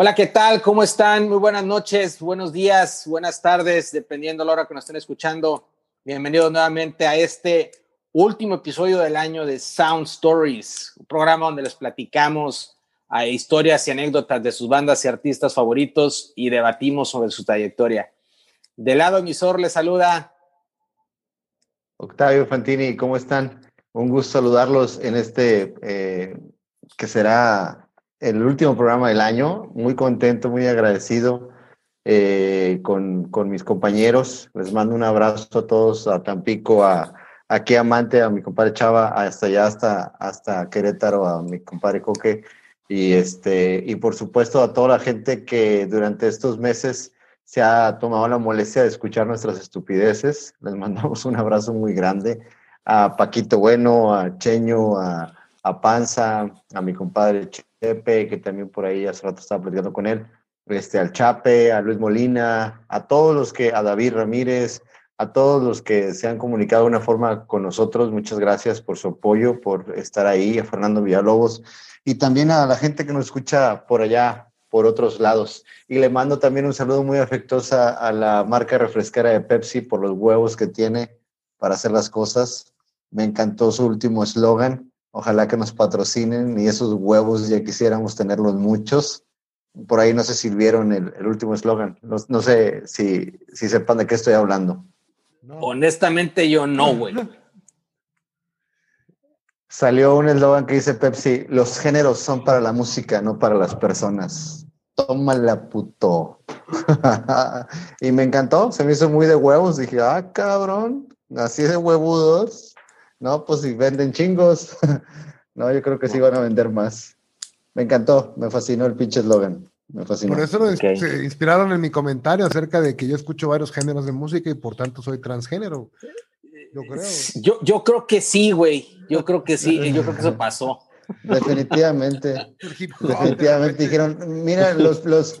Hola, ¿qué tal? ¿Cómo están? Muy buenas noches, buenos días, buenas tardes, dependiendo de la hora que nos estén escuchando. Bienvenidos nuevamente a este último episodio del año de Sound Stories, un programa donde les platicamos a historias y anécdotas de sus bandas y artistas favoritos y debatimos sobre su trayectoria. Del lado emisor les saluda Octavio Fantini, ¿cómo están? Un gusto saludarlos en este eh, que será el último programa del año. Muy contento, muy agradecido eh, con, con, mis compañeros. Les mando un abrazo a todos, a Tampico, a, aquí Amante, a mi compadre Chava, hasta allá, hasta, hasta Querétaro, a mi compadre Coque. Y, este, y por supuesto a toda la gente que durante estos meses se ha tomado la molestia de escuchar nuestras estupideces. Les mandamos un abrazo muy grande a Paquito Bueno, a Cheño, a, a Panza, a mi compadre Chepe, que también por ahí hace rato estaba platicando con él, este, al Chape, a Luis Molina, a todos los que, a David Ramírez, a todos los que se han comunicado de una forma con nosotros, muchas gracias por su apoyo, por estar ahí, a Fernando Villalobos y también a la gente que nos escucha por allá, por otros lados. Y le mando también un saludo muy afectuoso a la marca refresquera de Pepsi por los huevos que tiene para hacer las cosas. Me encantó su último eslogan, Ojalá que nos patrocinen y esos huevos ya quisiéramos tenerlos muchos. Por ahí no sé si vieron el, último eslogan. No, sé si, si sepan de qué estoy hablando. Honestamente yo no, güey. Salió un eslogan que dice Pepsi, los géneros son para la música, no para las personas. Tómala, puto. y me encantó, se me hizo muy de huevos. Dije, ah, cabrón, así de huevudos. No, pues si venden chingos. no, yo creo que sí van a vender más. Me encantó, me fascinó el pinche eslogan. Me fascinó. Por eso se inspiraron en mi comentario acerca de que yo escucho varios géneros de música y por tanto soy transgénero. Yo creo. Yo, yo creo que sí, güey. Yo creo que sí. Yo creo que eso pasó. Definitivamente. definitivamente dijeron, mira, los, los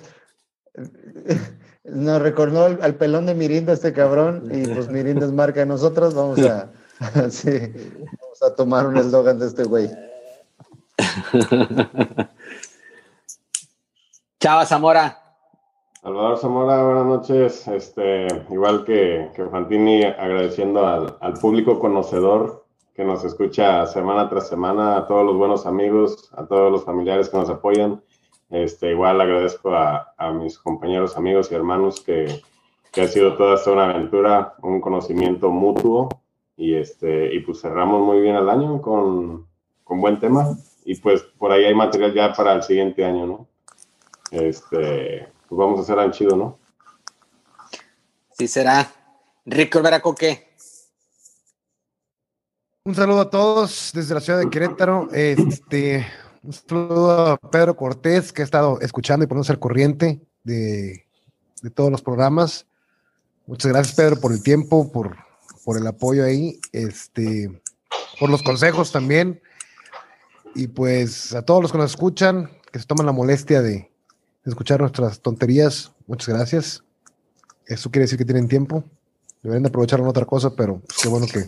nos recordó al, pelón de Mirinda este cabrón y pues Mirinda es marca de nosotros, vamos a, sí, vamos a tomar un eslogan de este güey. Chava Zamora. Salvador Zamora, buenas noches. Este, igual que, que Fantini, agradeciendo al, al, público conocedor que nos escucha semana tras semana, a todos los buenos amigos, a todos los familiares que nos apoyan. Este, igual agradezco a, a mis compañeros, amigos y hermanos que, que ha sido toda esta una aventura, un conocimiento mutuo y, este, y pues cerramos muy bien el año con, con buen tema. Y pues por ahí hay material ya para el siguiente año, ¿no? Este, pues vamos a hacer algo chido, ¿no? Sí, será. Rico Veracoque. Un saludo a todos desde la ciudad de Querétaro. Este, un saludo a Pedro Cortés, que ha estado escuchando y poniéndose al corriente de, de todos los programas. Muchas gracias, Pedro, por el tiempo, por por el apoyo ahí, este, por los consejos también. Y pues a todos los que nos escuchan, que se toman la molestia de, escuchar nuestras tonterías, muchas gracias. Eso quiere decir que tienen tiempo. Deberían de aprovecharlo en otra cosa, pero pues, qué bueno que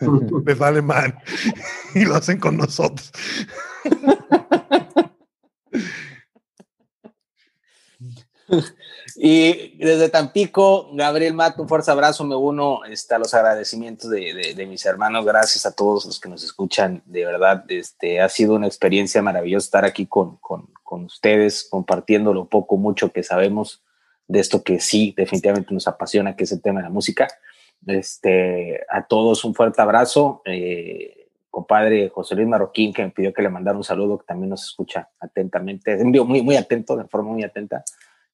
les vale mal y lo hacen con nosotros. Y desde Tampico, Gabriel Mato, un fuerte abrazo, me uno este, a los agradecimientos de, mis hermanos, gracias a todos los que nos escuchan, de verdad, este, ha sido una experiencia maravillosa estar aquí con, con, con ustedes, compartiendo lo poco, mucho que sabemos de esto que sí, definitivamente nos apasiona, que es el tema de la música. Este, a todos un fuerte abrazo. Eh, compadre José Luis Marroquín, que me pidió que le mandara un saludo, que también nos escucha atentamente, envío muy, muy atento, de forma muy atenta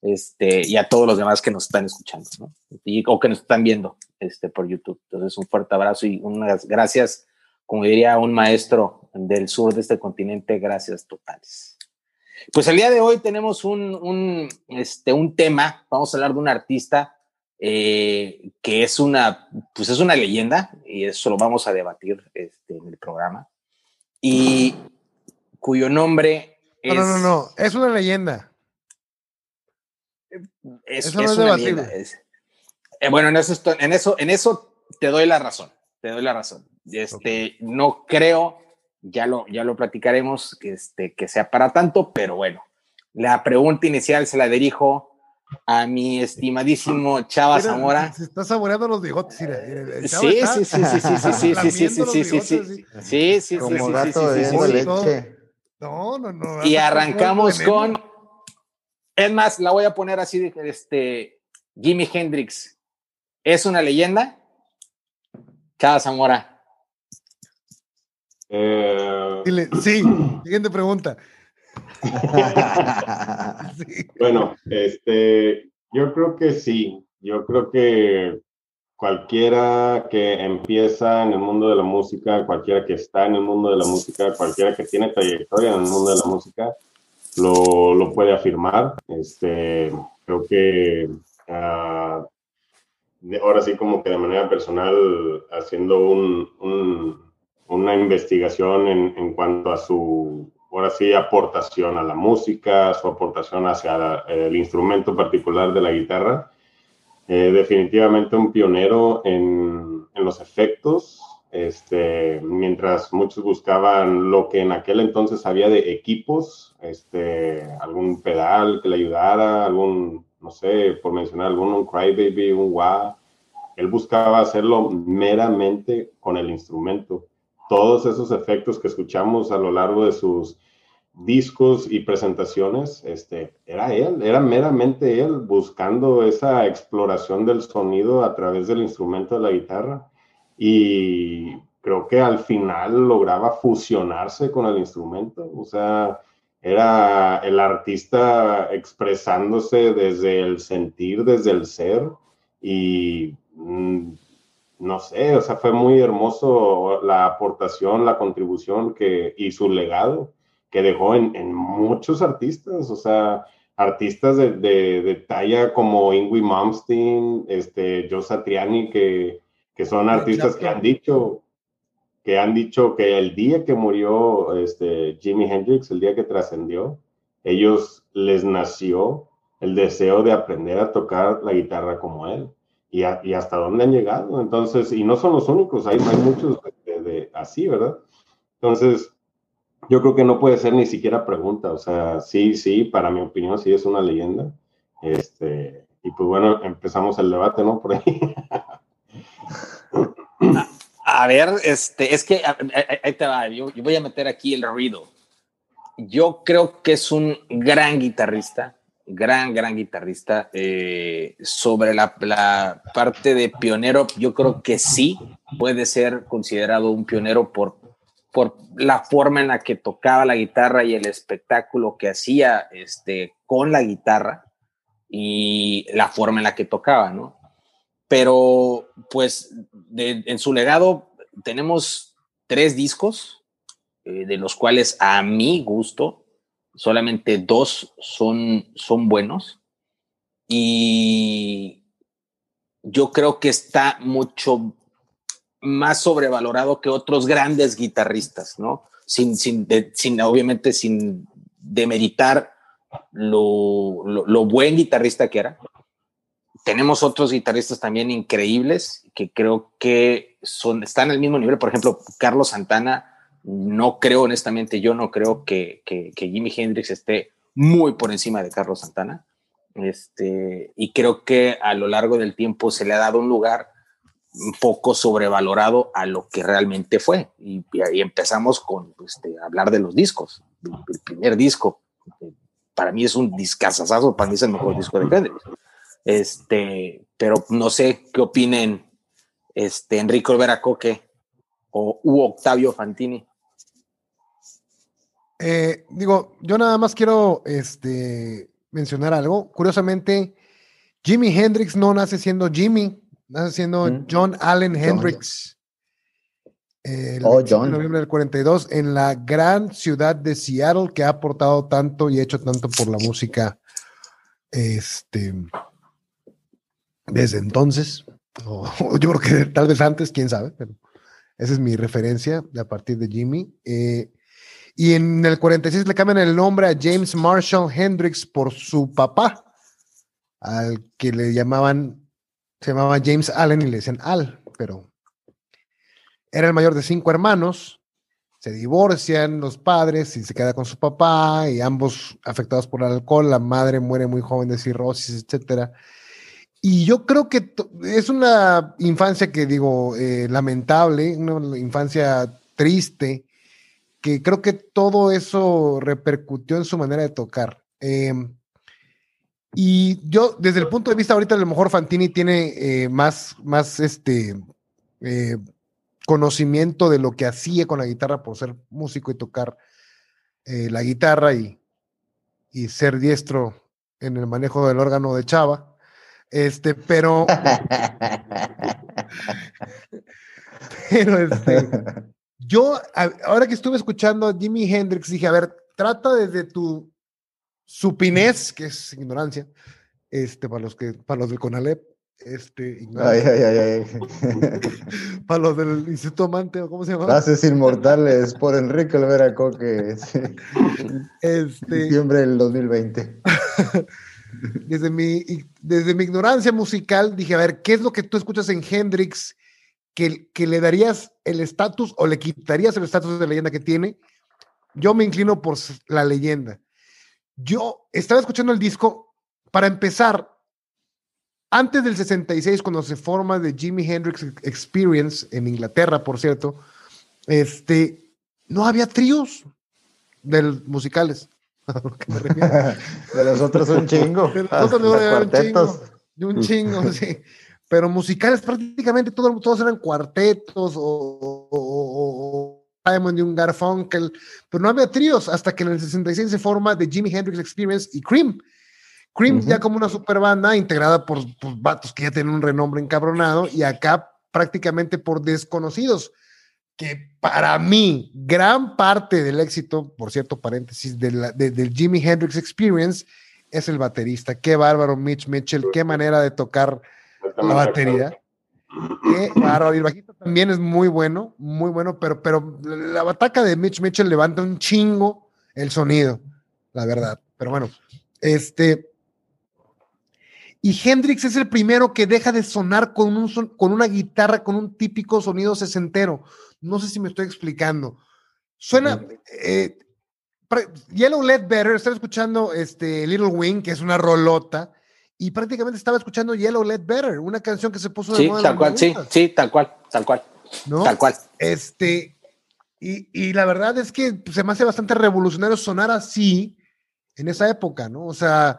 este, y a todos los demás que nos están escuchando, ¿no? Y, o que nos están viendo este, por YouTube. Entonces, un fuerte abrazo y unas gracias, como diría un maestro del sur de este continente, gracias totales. Pues el día de hoy tenemos un, un, este, un tema, vamos a hablar de un artista eh, que es una, pues es una leyenda, y eso lo vamos a debatir este, en el programa, y cuyo nombre es... No, no, no, no, es una leyenda. Es, una eh, bueno, en eso, en, eso, en eso te doy la razón, te doy la razón. Este, No creo, ya lo, ya lo platicaremos, que, este, que sea para tanto, pero bueno, La pregunta inicial se la dirijo a mi estimadísimo Chava Zamora. Se está saboreando los bigotes. Sí, sí, sí, sí, sí, sí, sí, sí, sí, sí, sí, sí, sí, sí, Como gato de leche. No, no, no. Y arrancamos con, es más, la voy a poner así, este, Jimi Hendrix, ¿es una leyenda? Chava Zamora. Eh... Dile, sí, siguiente pregunta. Bueno, este, yo creo que sí. Yo creo que cualquiera que empieza en el mundo de la música, cualquiera que está en el mundo de la música, cualquiera que tiene trayectoria en el mundo de la música, lo, lo puede afirmar. Este, creo que uh, ahora sí como que de manera personal, haciendo un, un, una investigación en, en cuanto a su ahora sí, aportación a la música, su aportación hacia el instrumento particular de la guitarra. Eh, definitivamente un pionero en, en, los efectos, este, mientras muchos buscaban lo que en aquel entonces había de equipos, este, algún pedal que le ayudara, algún, no sé, por mencionar algún, un crybaby, un wah, él buscaba hacerlo meramente con el instrumento. Todos esos efectos que escuchamos a lo largo de sus discos y presentaciones, este, era él, era meramente él buscando esa exploración del sonido a través del instrumento de la guitarra y creo que al final lograba fusionarse con el instrumento, o sea, era el artista expresándose desde el sentir, desde el ser y mm, no sé, o sea, fue muy hermoso la aportación, la contribución que, y su legado que dejó en, en muchos artistas, o sea, artistas de, de, de talla como Ingrid Malmsteen, este, Joe Satriani, que, que son artistas que han dicho que han dicho que el día que murió este, Jimi Hendrix, el día que trascendió, ellos les nació el deseo de aprender a tocar la guitarra como él y, y, hasta dónde han llegado. Entonces, y no son los únicos, hay, hay muchos de, así, ¿verdad? Entonces, yo creo que no puede ser ni siquiera pregunta, o sea, sí, sí, para mi opinión sí es una leyenda. Este, y pues bueno, empezamos el debate, ¿no? Por ahí. A, ver, este, es que ahí te va, yo, voy a meter aquí el ruido. Yo creo que es un gran guitarrista, gran, gran guitarrista. Eh, sobre la, la, parte de pionero, yo creo que sí puede ser considerado un pionero por, por la forma en la que tocaba la guitarra y el espectáculo que hacía este, con la guitarra y la forma en la que tocaba, ¿no? Pero, pues, en su legado tenemos tres discos, eh, de los cuales a mi gusto solamente dos son, son buenos. Y yo creo que está mucho más sobrevalorado que otros grandes guitarristas, ¿no? Sin, sin, sin obviamente, sin demeritar lo, lo, lo, buen guitarrista que era. Tenemos otros guitarristas también increíbles que creo que son, están al mismo nivel. Por ejemplo, Carlos Santana no creo, honestamente, yo no creo que, que, Jimi Hendrix esté muy por encima de Carlos Santana. Este, y creo que a lo largo del tiempo se le ha dado un lugar un poco sobrevalorado a lo que realmente fue. Y, y empezamos con este, hablar de los discos. El, primer disco, para mí es un discazazazo, para mí es el mejor disco de Hendrix. Este, pero no sé qué opinen este, Enrico Olvera Coque o u Octavio Fantini. Eh, digo, yo nada más quiero este, mencionar algo. Curiosamente, Jimi Hendrix no nace siendo Jimmy, nace siendo ¿Mm? John Allen Hendrix. El oh, John. de noviembre del 42 en la gran ciudad de Seattle que ha aportado tanto y hecho tanto por la música este desde entonces o, yo creo que tal vez antes quién sabe pero esa es mi referencia a partir de Jimmy eh, y en el 46 le cambian el nombre a James Marshall Hendrix por su papá, al que le llamaban, se llamaba James Allen y le decían Al, pero era el mayor de cinco hermanos. se divorcian los padres y se queda con su papá y ambos afectados por el alcohol, la madre muere muy joven de cirrosis, etcétera. Y yo creo que es una infancia que digo eh, lamentable, una infancia triste, que creo que todo eso repercutió en su manera de tocar. Em, y yo, desde el punto de vista ahorita, a lo mejor Fantini tiene eh, más, más este, eh, conocimiento de lo que hacía con la guitarra por ser músico y tocar la guitarra y, y, ser diestro en el manejo del órgano de Chava. Este, pero. pero este. Yo, ahora que estuve escuchando a Jimi Hendrix, dije, a ver, trata desde tu supinez, que es ignorancia, este, para los que, para los del CONALEP, este, ay, ay, ay, ay. para los del Instituto Mante, ¿cómo se llama? Frases inmortales por Enrique Olvera Coque. Este, Diciembre del 2020. desde, mi, desde mi ignorancia musical, dije, a ver, ¿qué es lo que tú escuchas en Hendrix que, que le darías el estatus o le quitarías el estatus de leyenda que tiene? Yo me inclino por la leyenda. Yo estaba escuchando el disco, para empezar, antes del 66, cuando se forma The Jimi Hendrix Experience en Inglaterra, por cierto, este, no había tríos de musicales. de los otros un chingo. De los otros un chingo. De un chingo, sí. Pero musicales prácticamente todos, todos eran cuartetos o, o, Diamond y un Garfunkel, pero no había tríos hasta que en el 66 se forma The Jimi Hendrix Experience y Cream Cream ya como una super banda integrada por, vatos que ya tienen un renombre encabronado y acá prácticamente por desconocidos, que para mí gran parte del éxito, por cierto paréntesis, de del Jimi Hendrix Experience es el baterista. Qué bárbaro Mitch Mitchell, qué manera de tocar la batería. Qué bárbaro. Y el bajito también es muy bueno, muy bueno, pero, pero la bataca de Mitch Mitchell levanta un chingo el sonido, la verdad. Pero bueno, este, y Hendrix es el primero que deja de sonar con, un con una guitarra con un típico sonido sesentero. No sé si me estoy explicando. Suena. Eh, Yellow Led Better, estaba escuchando este Little Wing, que es una rolota, y prácticamente estaba escuchando Yellow Led Better, una canción que se puso de sí, Tal cual, sí, sí, tal cual, tal cual. ¿No? Tal cual. Este, y, y, la verdad es que se me hace bastante revolucionario sonar así en esa época, ¿no? O sea,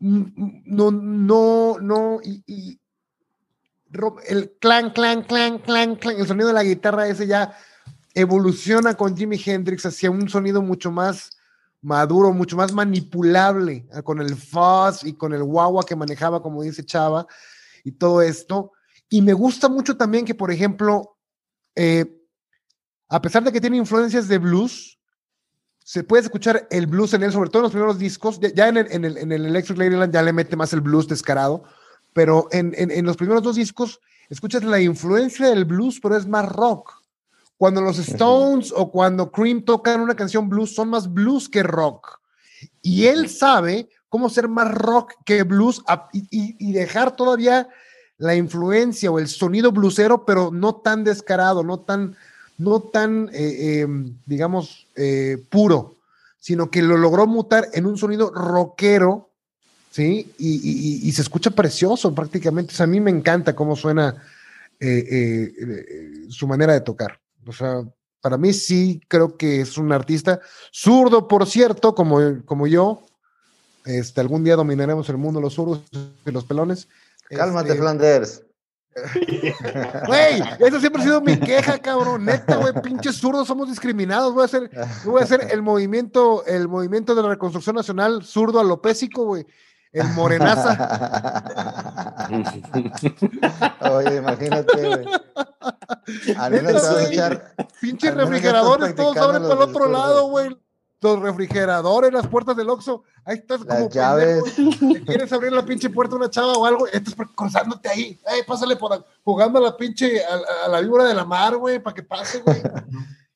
no, no, no, y, el clan, clan, clan, clan, clan, el sonido de la guitarra ese ya evoluciona con Jimi Hendrix hacia un sonido mucho más maduro, mucho más manipulable, ah, con el fuzz y con el guagua que manejaba, como dice Chava, y todo esto. Y me gusta mucho también que, por ejemplo, eh, a pesar de que tiene influencias de blues, se puede escuchar el blues en él, sobre todo en los primeros discos. Ya en el, en el, en el Electric Ladyland ya le mete más el blues descarado, pero en, en, los primeros dos discos escuchas la influencia del blues, pero es más rock. Cuando los Stones o cuando Cream tocan una canción blues, son más blues que rock. Y él sabe cómo ser más rock que blues y, y dejar todavía la influencia o el sonido bluesero, pero no tan descarado, no tan no tan, eh, em, digamos, eh, puro, sino que lo logró mutar en un sonido rockero, ¿sí? Y, se escucha precioso prácticamente. O sea, a mí me encanta cómo suena eh, su manera de tocar. O sea, para mí sí creo que es un artista zurdo, por cierto, como, como yo. Este, algún día dominaremos el mundo los zurdos y los pelones. Cálmate, este, Flanders. Güey, esa siempre ha sido mi queja, cabrón. Neta, güey, pinches zurdos somos discriminados. Voy a hacer, voy a hacer el movimiento, el movimiento de la reconstrucción nacional zurdo alopésico, güey. El morenaza. Oye, imagínate, güey. Pinches refrigeradores, todos abren para el otro lado, güey los refrigeradores, las puertas del Oxxo, ahí estás como llaves. quieres abrir la pinche puerta a una chava o algo, estás cruzándote ahí, Ay, pásale por jugando a la pinche, a, la víbora de la mar, güey, para que pase, güey.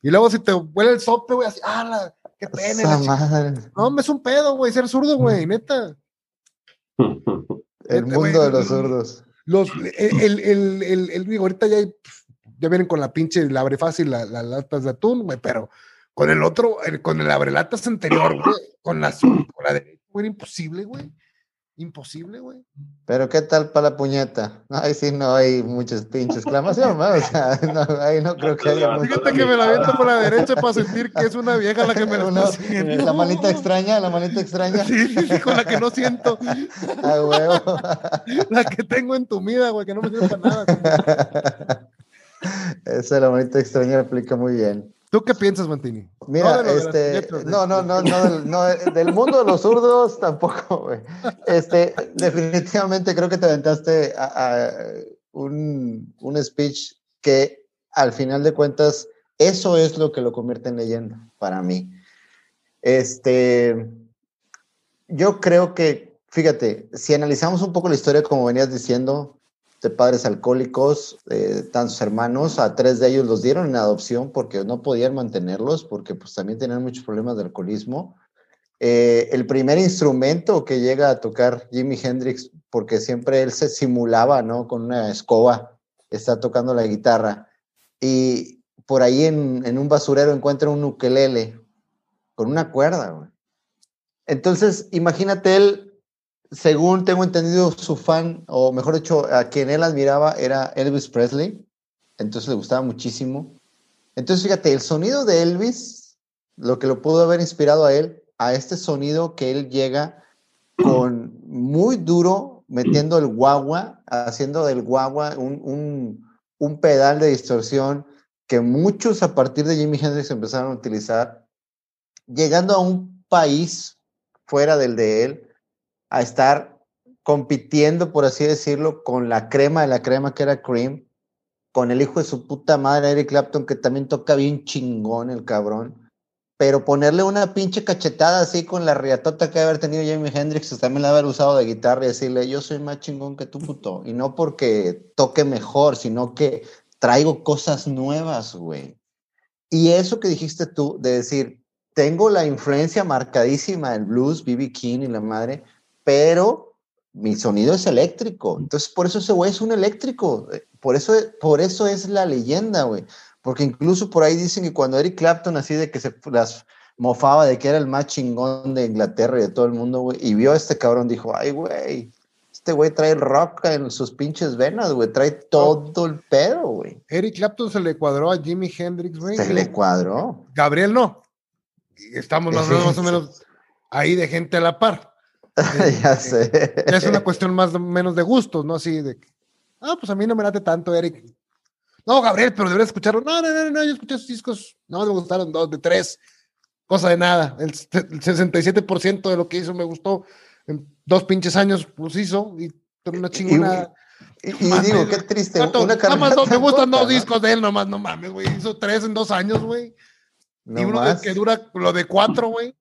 y luego si te huele el sope, güey, así, ah, qué pena. No, es un pedo, güey, ser zurdo, güey, neta. El mundo de los zurdos. Los, el, el, el, el, ahorita ya hay ya vienen con la pinche, la abre fácil, las latas de atún, güey, pero con el otro, con el abre latas anterior, güey, con la, con la derecha, era imposible, güey. Imposible, güey. Pero ¿qué tal para la puñeta? Ahí sí no hay muchas pinches exclamación, ¿no? O sea, no, ahí no creo que haya Fíjate que me la aviento por la derecha para sentir que es una vieja la que me la está La manita extraña, la manita extraña. Sí, sí, sí, con la que no siento. Ah, huevo. La que tengo entumida, güey, que no me sirve para nada. Esa la manita extraña aplica muy bien. ¿Tú qué piensas, Mantini? Mira, no este, no, no, no, no, no, del mundo de los zurdos tampoco, güey. Este, definitivamente creo que te aventaste a, un, un, speech que al final de cuentas, eso es lo que lo convierte en leyenda para mí. Este, yo creo que, fíjate, si analizamos un poco la historia como venías diciendo, de padres alcohólicos, eh, tantos hermanos, a tres de ellos los dieron en adopción porque no podían mantenerlos, porque pues también tenían muchos problemas de alcoholismo. Eh, el primer instrumento que llega a tocar Jimi Hendrix, porque siempre él se simulaba, ¿no? Con una escoba, está tocando la guitarra. Y por ahí en, en un basurero encuentra un ukelele con una cuerda, Entonces, imagínate él según tengo entendido, su fan, o mejor dicho, a quien él admiraba era Elvis Presley. Entonces le gustaba muchísimo. Entonces, fíjate, el sonido de Elvis, lo que lo pudo haber inspirado a él, a este sonido que él llega con muy duro, metiendo el guagua, haciendo del guagua un, un pedal de distorsión que muchos a partir de Jimi Hendrix empezaron a utilizar, llegando a un país fuera del de él, a estar compitiendo, por así decirlo, con la crema de la crema que era Cream, con el hijo de su puta madre, Eric Clapton, que también toca bien chingón el cabrón. Pero ponerle una pinche cachetada así con la riatota que haber tenido Jamie Hendrix, también la haber usado de guitarra y decirle, yo soy más chingón que tú, puto. Y no porque toque mejor, sino que traigo cosas nuevas, güey. Y eso que dijiste tú, de decir, tengo la influencia marcadísima del blues, B.B. King y la madre, pero mi sonido es eléctrico. Entonces, por eso ese güey es un eléctrico. Eh, por eso, por eso es la leyenda, güey. Porque incluso por ahí dicen que cuando Eric Clapton así de que se las mofaba de que era el más chingón de Inglaterra y de todo el mundo, güey, y vio a este cabrón, dijo, ay, güey, este güey trae rock en sus pinches venas, güey, trae todo el pedo, güey. Eric Clapton se le cuadró a Jimi Hendrix, güey. Se le cuadró. Gabriel no. Estamos más, más o menos ahí de gente a la par. ya sé. es una cuestión más o menos de gustos, ¿no? Así de, ah, pues a mí no me late tanto, Eric. No, Gabriel, pero deberías escucharlo. No, no, no, no, yo escuché sus discos, no me gustaron dos, de tres, cosa de nada. El, 67% de lo que hizo me gustó. En dos pinches años, pues hizo, y una chingona. Y, digo, qué triste. una nada más dos, me gustan dos discos de él, nomás, no mames, güey. Hizo tres en dos años, güey. y uno que dura lo de cuatro, güey.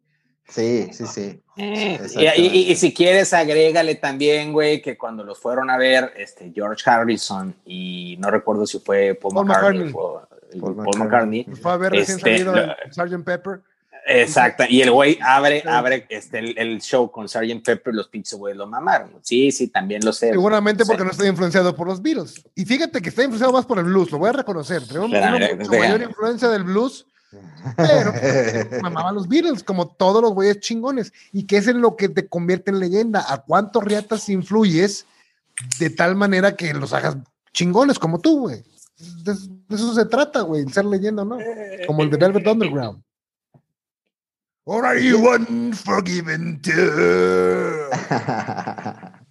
Sí, sí, sí. Eh, y, si quieres, agrégale también, güey, que cuando los fueron a ver este, George Harrison y no recuerdo si fue Paul, McCartney, Paul, McCartney. Fue a ver recién este, salido Sgt. Pepper. Exacto, y el güey abre, abre este, el, show con Sgt. Pepper, los pinches güey lo mamaron. Sí, sí, también lo sé. Seguramente porque no estoy influenciado por los Beatles. Y fíjate que está influenciado más por el blues, lo voy a reconocer. Tenemos una, mayor influencia del blues pero mamaban los Beatles, como todos los güeyes chingones. ¿Y qué es en lo que te convierte en leyenda? ¿A cuántos riatas influyes de tal manera que los hagas chingones como tú, güey? De, eso se trata, güey, ser leyenda, ¿no? Como el de Velvet Underground. Or are you unforgiven too?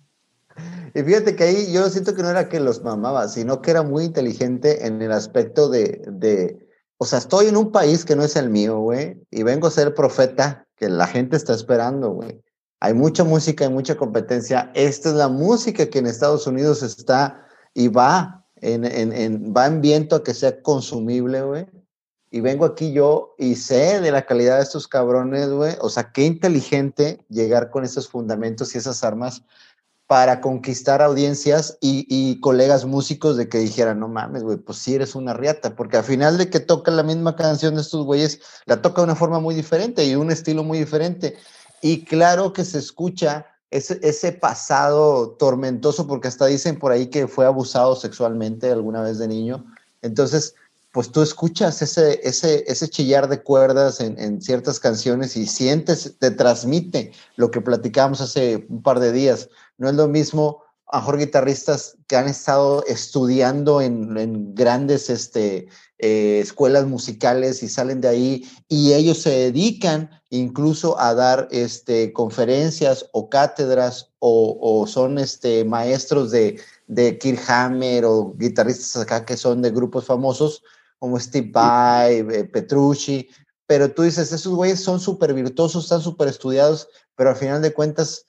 Y fíjate que ahí yo siento que no era que los mamaba, sino que era muy inteligente en el aspecto de, de o sea, estoy en un país que no es el mío, güey, y vengo a ser profeta que la gente está esperando, güey. Hay mucha música, hay mucha competencia. Esta es la música que en Estados Unidos está y va en, en, va en viento a que sea consumible, güey. Y vengo aquí yo y sé de la calidad de estos cabrones, güey. O sea, qué inteligente llegar con esos fundamentos y esas armas para conquistar audiencias y, colegas músicos de que dijeran, no mames, güey, pues sí eres una riata, porque al final de que toca la misma canción de estos güeyes, la toca de una forma muy diferente y un estilo muy diferente. Y claro que se escucha ese, ese pasado tormentoso, porque hasta dicen por ahí que fue abusado sexualmente alguna vez de niño, Entonces, pues tú escuchas ese, ese, ese chillar de cuerdas en, en, ciertas canciones y sientes, te transmite lo que platicábamos hace un par de días. No es lo mismo a mejor guitarristas que han estado estudiando en, grandes este, eh, escuelas musicales y salen de ahí y ellos se dedican incluso a dar este, conferencias o cátedras o, o son este, maestros de, de Kirk o guitarristas acá que son de grupos famosos como Steve Vai, eh, Petrucci, pero tú dices, esos güeyes son súper virtuosos, están súper estudiados, pero al final de cuentas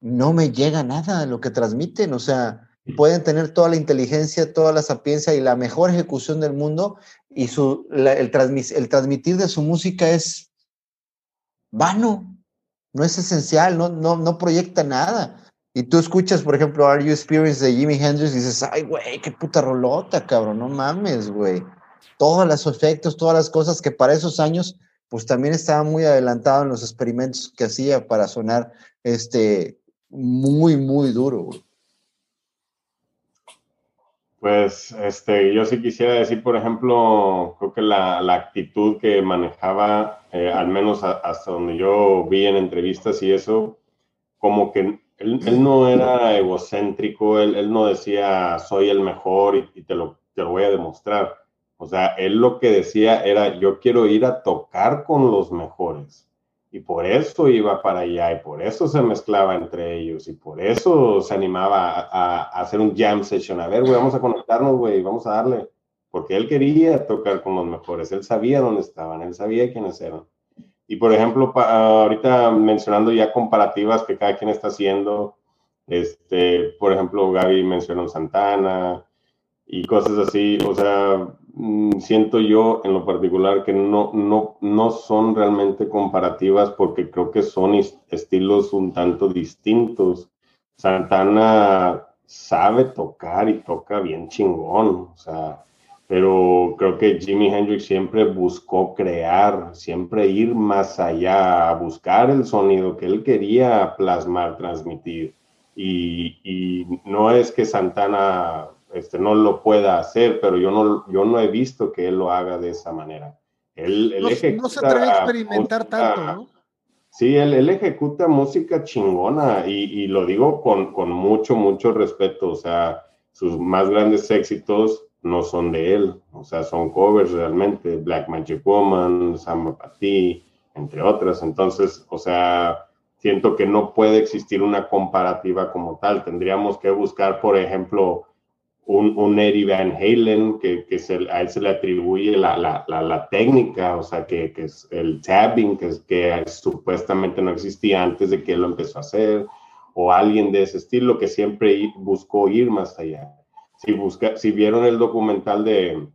no me llega nada de lo que transmiten, o sea, pueden tener toda la inteligencia, toda la sapiencia y la mejor ejecución del mundo y su, el, el transmitir de su música es vano, no es esencial, no, no, no proyecta nada. Y tú escuchas, por ejemplo, Are You Experienced de Jimi Hendrix y dices, ay, güey, qué puta rolota, cabrón, no mames, güey todos los efectos, todas las cosas que para esos años, pues también estaba muy adelantado en los experimentos que hacía para sonar este, muy, muy duro. Pues este, yo sí quisiera decir, por ejemplo, creo que la, la actitud que manejaba, eh, al menos hasta donde yo vi en entrevistas y eso, como que él, él no era egocéntrico, él, él, no decía soy el mejor y, y te, lo, te lo voy a demostrar o sea, él lo que decía era, yo quiero ir a tocar con los mejores. Y por eso iba para allá y por eso se mezclaba entre ellos y por eso se animaba a, a hacer un jam session. A ver, güey, vamos a conectarnos, güey, vamos a darle. Porque él quería tocar con los mejores, él sabía dónde estaban, él sabía quiénes eran. Y por ejemplo, ahorita mencionando ya comparativas que cada quien está haciendo, este, por ejemplo, Gaby mencionó Santana y cosas así, o sea, siento yo en lo particular que no, no, no son realmente comparativas porque creo que son estilos un tanto distintos. Santana sabe tocar y toca bien chingón, o sea, pero creo que Jimi Hendrix siempre buscó crear, siempre ir más allá, buscar el sonido que él quería plasmar, transmitir. Y, y no es que Santana este, no lo pueda hacer, pero yo no, yo no he visto que él lo haga de esa manera. Él, él no, no, se atreve a experimentar música, tanto, ¿no? Sí, él, él, ejecuta música chingona y, y lo digo con, con, mucho, mucho respeto. O sea, sus más grandes éxitos no son de él, o sea, son covers realmente. Black Magic Woman, Samba Pati, entre otras. Entonces, o sea, siento que no puede existir una comparativa como tal. Tendríamos que buscar, por ejemplo, un, un, Eddie Van Halen, que, que se, a él se le atribuye la, la, la, la técnica, o sea, que, que, es el tabbing, que, que supuestamente no existía antes de que él lo empezó a hacer, o alguien de ese estilo que siempre buscó ir más allá. Si, busca, si vieron el documental de,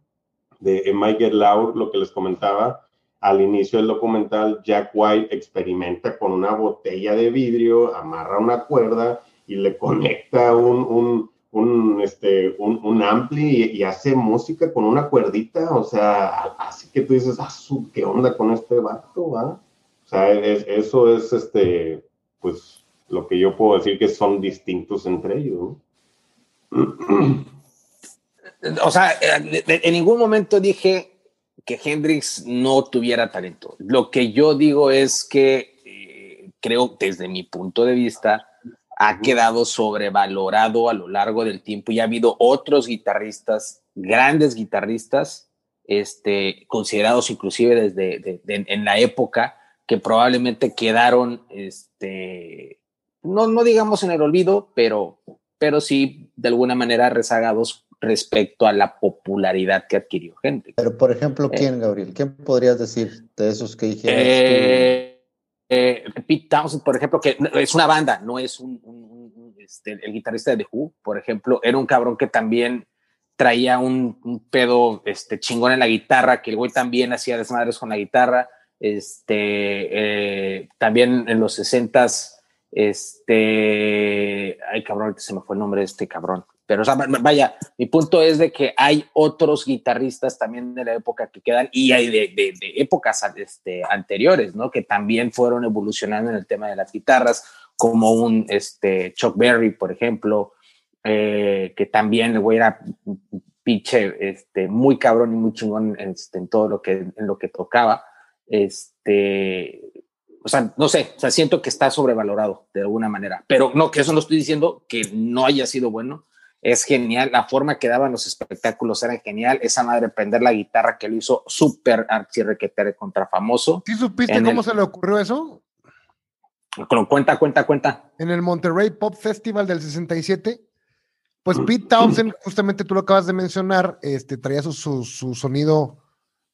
de Michael Loud, lo que les comentaba, al inicio del documental, Jack White experimenta con una botella de vidrio, amarra una cuerda y le conecta un, un un, este, un, un ampli y, hace música con una cuerdita, o sea, así que tú dices, ah, ¿qué onda con este vato? ¿va? O sea, es, eso es, este, pues, lo que yo puedo decir que son distintos entre ellos. ¿no? O sea, en ningún momento dije que Hendrix no tuviera talento. Lo que yo digo es que eh, creo, desde mi punto de vista, ha quedado sobrevalorado a lo largo del tiempo y ha habido otros guitarristas, grandes guitarristas, este, considerados inclusive desde de, de, en la época, que probablemente quedaron, este, no, no digamos en el olvido, pero, pero sí de alguna manera rezagados respecto a la popularidad que adquirió gente. Pero, por ejemplo, ¿quién, eh, Gabriel? ¿Quién podrías decir de esos que dijeron? Eh, eh, Pete Townsend, por ejemplo, que es una banda, no es un, este, el guitarrista de The Who, por ejemplo, era un cabrón que también traía un, un, pedo este, chingón en la guitarra, que el güey también hacía desmadres con la guitarra. Este, eh, también en los 60s, este, ay cabrón, se me fue el nombre de este cabrón. Pero o sea, vaya, mi punto es de que hay otros guitarristas también de la época que quedan y hay de, de, de épocas este, anteriores, ¿no? Que también fueron evolucionando en el tema de las guitarras, como un este, Chuck Berry, por ejemplo, eh, que también el güey era pinche, este, muy cabrón y muy chingón este, en todo lo que, en lo que tocaba. Este, o sea, no sé, o sea, siento que está sobrevalorado de alguna manera, pero no, que eso no estoy diciendo que no haya sido bueno. Es genial, la forma que daban los espectáculos era genial. Esa madre prender la guitarra que lo hizo súper archirrequetere contra famoso. ¿Sí supiste cómo se le ocurrió eso? Cuenta, cuenta, cuenta. En el Monterrey Pop Festival del 67, pues Pete Townsend, justamente tú lo acabas de mencionar, este, traía su, su, sonido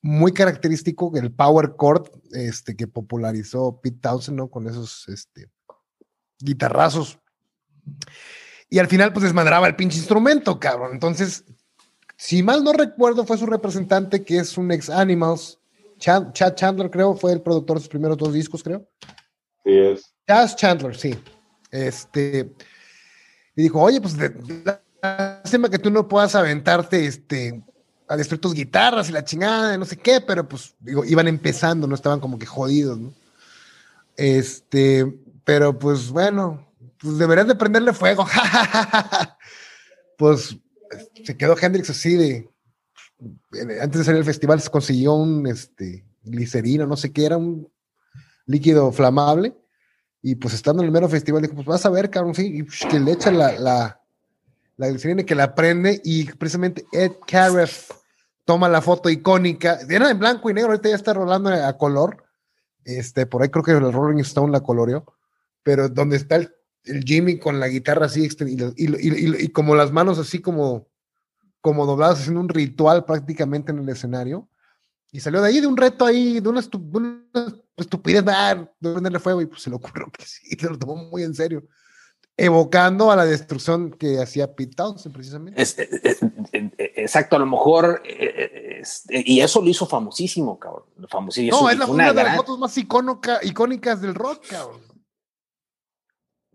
muy característico, el power chord, este, que popularizó Pete Townsend, ¿no? Con esos, este, guitarrazos. Y al final, pues desmadraba el pinche instrumento, cabrón. Entonces, si mal no recuerdo, fue su representante, que es un ex Animals, Chad, Chandler, creo, fue el productor de sus primeros dos discos, creo. Sí, es. Chad Chandler, sí. Este, y dijo, oye, pues lástima que tú no puedas aventarte este, a destruir tus guitarras y la chingada, no sé qué, pero pues digo, iban empezando, no estaban como que jodidos, ¿no? Este, pero pues bueno, pues deberías de prenderle fuego. pues se quedó Hendrix así de, antes de salir al festival se consiguió un este, glicerina, no sé qué, era un líquido flamable y pues estando en el mero festival, dijo, pues vas a ver, cabrón, sí, y pues, que le echa la, la, la glicerina que la prende y precisamente Ed Cariff toma la foto icónica. Era en blanco y negro, ahorita ya está rolando a color. Este, por ahí creo que el Rolling Stone la coloreó, pero donde está el, Jimmy con la guitarra así y, y, y, como las manos así como, como dobladas, haciendo un ritual prácticamente en el escenario. Y salió de ahí de un reto ahí, de una, estupidez, de prenderle fuego, y pues se le ocurrió que sí, se lo tomó muy en serio. Evocando a la destrucción que hacía Pete Townsend, precisamente. exacto, a lo mejor, y eso lo hizo famosísimo, cabrón. Famosísimo. No, es la una de las fotos más icónicas del rock, cabrón.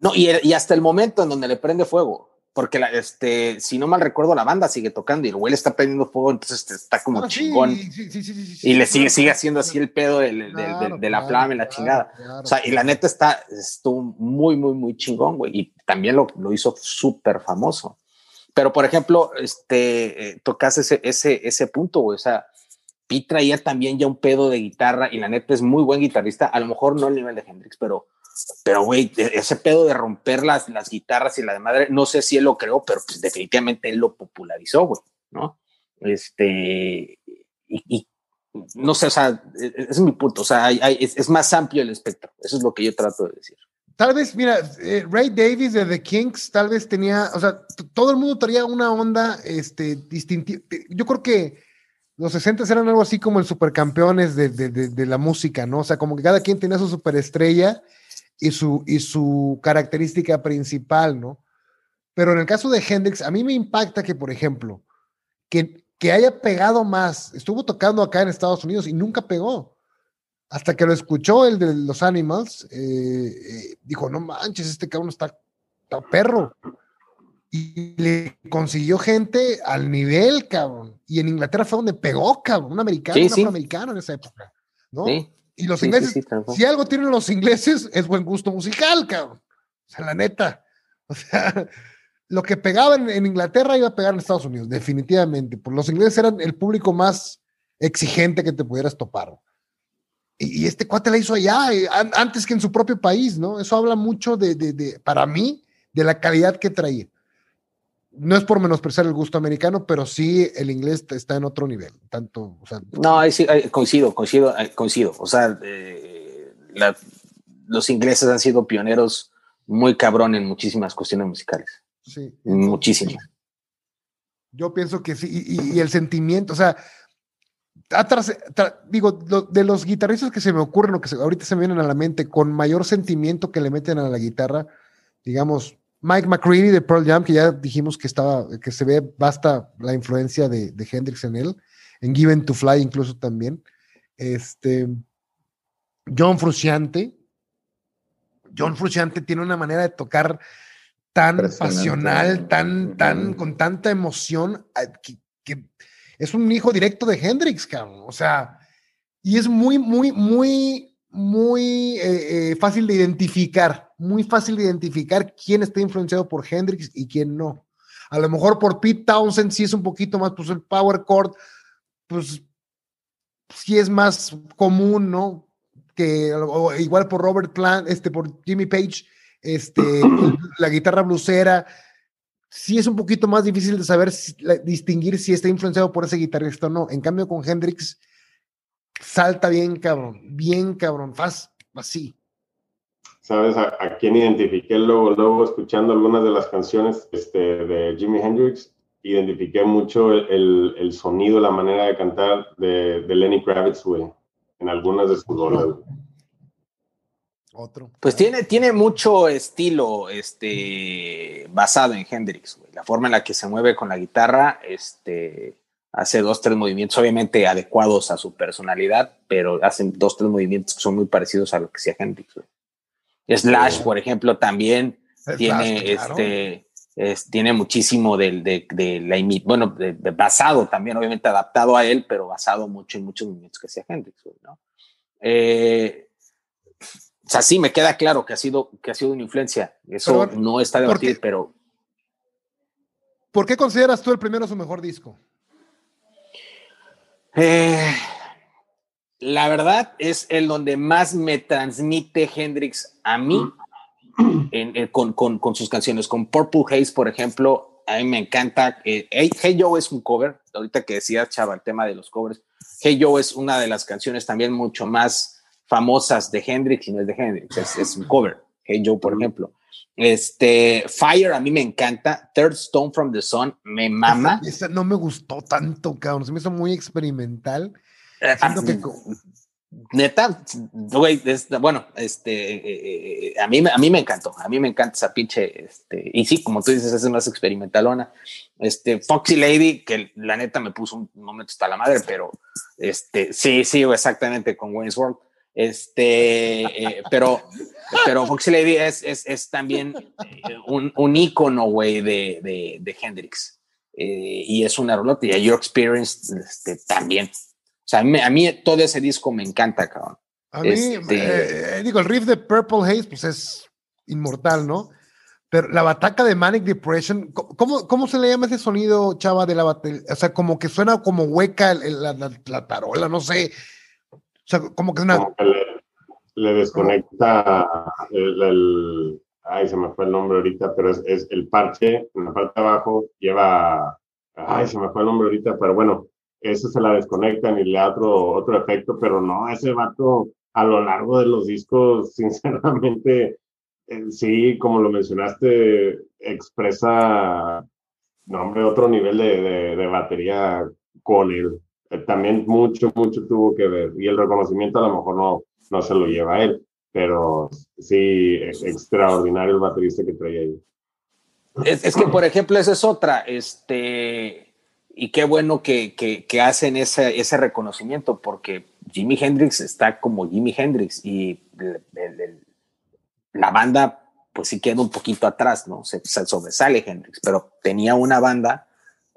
No, y, y hasta el momento en donde le prende fuego porque la, este, si no mal recuerdo, la banda sigue tocando y el güey está prendiendo fuego, entonces este, está como ah, chingón. y le sigue, sigue haciendo así el pedo de la flama y la chingada. o sea, y la neta está, estuvo muy, muy, muy chingón, güey. Y también lo, lo hizo súper famoso. Pero, por ejemplo, este, eh, tocas ese, ese, ese punto, güey. O sea, Pete traía también ya un pedo de guitarra y la neta es muy buen guitarrista. A lo mejor no al nivel de Hendrix, pero pero, güey, e-, ese pedo de romper las, las guitarras y la de madre, no sé si él lo creó, pero pues definitivamente él lo popularizó, güey, ¿no? Este, y, no sé, o sea, e-, e-, es mi punto, o sea, es, más amplio el espectro, eso es lo que yo trato de decir. Tal vez, mira, eh, Ray Davis de The Kings tal vez tenía, o sea, todo el mundo tenía una onda este, distintiva. Yo creo que los 60 eran algo así como el supercampeones de, de, de, de, la música, ¿no? O sea, como que cada quien tenía su superestrella y su, y su característica principal, ¿no? Pero en el caso de Hendrix, a mí me impacta que, por ejemplo, que, que haya pegado más, estuvo tocando acá en Estados Unidos y nunca pegó. Hasta que lo escuchó el de los Animals, eh, eh, dijo, no manches, este cabrón está, está perro. Y le consiguió gente al nivel, cabrón. Y en Inglaterra fue donde pegó, cabrón, un americano, un afroamericano en esa época, ¿no? Sí. Y los ingleses, si algo tienen los ingleses, es buen gusto musical, cabrón. O sea, la neta. O sea, lo que pegaban en Inglaterra iba a pegar en Estados Unidos, definitivamente. Porque los ingleses eran el público más exigente que te pudieras topar. Y, este cuate la hizo allá, eh, antes que en su propio país, ¿no? Eso habla mucho de, de, de, para mí, de la calidad que traía no es por menospreciar el gusto americano, pero sí el inglés está en otro nivel. Tanto, o sea, no, sí, coincido, coincido, coincido. O sea, eh, los ingleses han sido pioneros muy cabrón en muchísimas cuestiones musicales. Sí. Muchísimas. Yo pienso que sí, y, el sentimiento, o sea, atrás, digo, de los guitarristas que se me ocurren, o que ahorita se me vienen a la mente, con mayor sentimiento que le meten a la guitarra, digamos, Mike McCready de Pearl Jam, que ya dijimos que estaba, que se ve basta la influencia de, de Hendrix en él, en Given to Fly incluso también. Este, John Frusciante. John Frusciante tiene una manera de tocar tan pasional, tan, tan, con tanta emoción, que, es un hijo directo de Hendrix, cabrón. O sea, y es muy, muy, muy, muy eh, eh, fácil de identificar muy fácil de identificar quién está influenciado por Hendrix y quién no. A lo mejor por Pete Townsend sí es un poquito más, pues el power chord, pues sí es más común, ¿no? Que igual por Robert Plant, este, por Jimmy Page, este, la guitarra blusera, sí es un poquito más difícil de saber, distinguir si está influenciado por ese guitarrista o no. En cambio, con Hendrix, salta bien, cabrón, bien, cabrón, faz, así. ¿Sabes a, quién identifiqué luego, luego escuchando algunas de las canciones este, de Jimi Hendrix? Identifiqué mucho el, el, sonido, la manera de cantar de, de Lenny Kravitz, güey, en algunas de sus rolas. Otro. Pues tiene, tiene mucho estilo este, basado en Hendrix, güey. La forma en la que se mueve con la guitarra, este, hace dos, tres movimientos, obviamente adecuados a su personalidad, pero hacen dos, tres movimientos que son muy parecidos a lo que hacía Hendrix. Slash, por ejemplo, también tiene este. tiene muchísimo del, de, de, la bueno, basado también, obviamente adaptado a él, pero basado mucho en muchos movimientos que hacía Hendrix, ¿no? Eh, o sea, sí me queda claro que ha sido, que ha sido una influencia. Eso no está debatido, pero. ¿Por qué consideras tú el primero su mejor disco? Eh, la verdad es el donde más me transmite Hendrix a mí con, con, con, sus canciones. Con Purple Haze, por ejemplo, a mí me encanta. Eh, hey, Joe es un cover. Ahorita que decía Chava el tema de los covers. Hey Joe es una de las canciones también mucho más famosas de Hendrix y no es de Hendrix, es, un cover. Hey Joe, por ejemplo. Este, Fire a mí me encanta. Third Stone from the Sun me mama. Esa, no me gustó tanto, cabrón. Se me hizo muy experimental. Eh, ah, neta, güey, bueno, este, eh, eh, a, mí, a mí me encantó. A mí me encanta esa pinche. Este, y sí, como tú dices, es más experimentalona. Este, Foxy Lady, que la neta me puso un momento hasta la madre, pero este, sí, sí, exactamente con Wayne's World. Este, eh, pero, pero Foxy Lady es, es, es también eh, un, un ícono, güey, de, de, de, Hendrix. Eh, y es una rolota. Y a Your Experience este, también. O sea, a mí, a mí, todo ese disco me encanta, cabrón. A mí, este, digo, el riff de Purple Haze, pues es inmortal, ¿no? Pero la bataca de Manic Depression, ¿cómo, cómo se le llama ese sonido, chava, de la batería? O sea, como que suena como hueca la, la, la tarola, no sé sea, como que una... le, desconecta el, Ay, se me fue el nombre ahorita, pero es, es, el parche en la parte de abajo lleva... Ay, se me fue el nombre ahorita, pero bueno, eso se la desconectan y le da otro, otro efecto, pero no, ese vato a lo largo de los discos, sinceramente, eh, sí, como lo mencionaste, expresa, no, hombre, otro nivel de, de, de batería con él. También mucho, mucho tuvo que ver. Y el reconocimiento a lo mejor no, no se lo lleva a él, pero sí, es extraordinario el baterista que trae ahí. Es, que, por ejemplo, esa es otra, este, y qué bueno que, que, hacen ese, ese reconocimiento, porque Jimi Hendrix está como Jimi Hendrix y la banda, pues sí queda un poquito atrás, ¿no? Se, se sobresale Hendrix, pero tenía una banda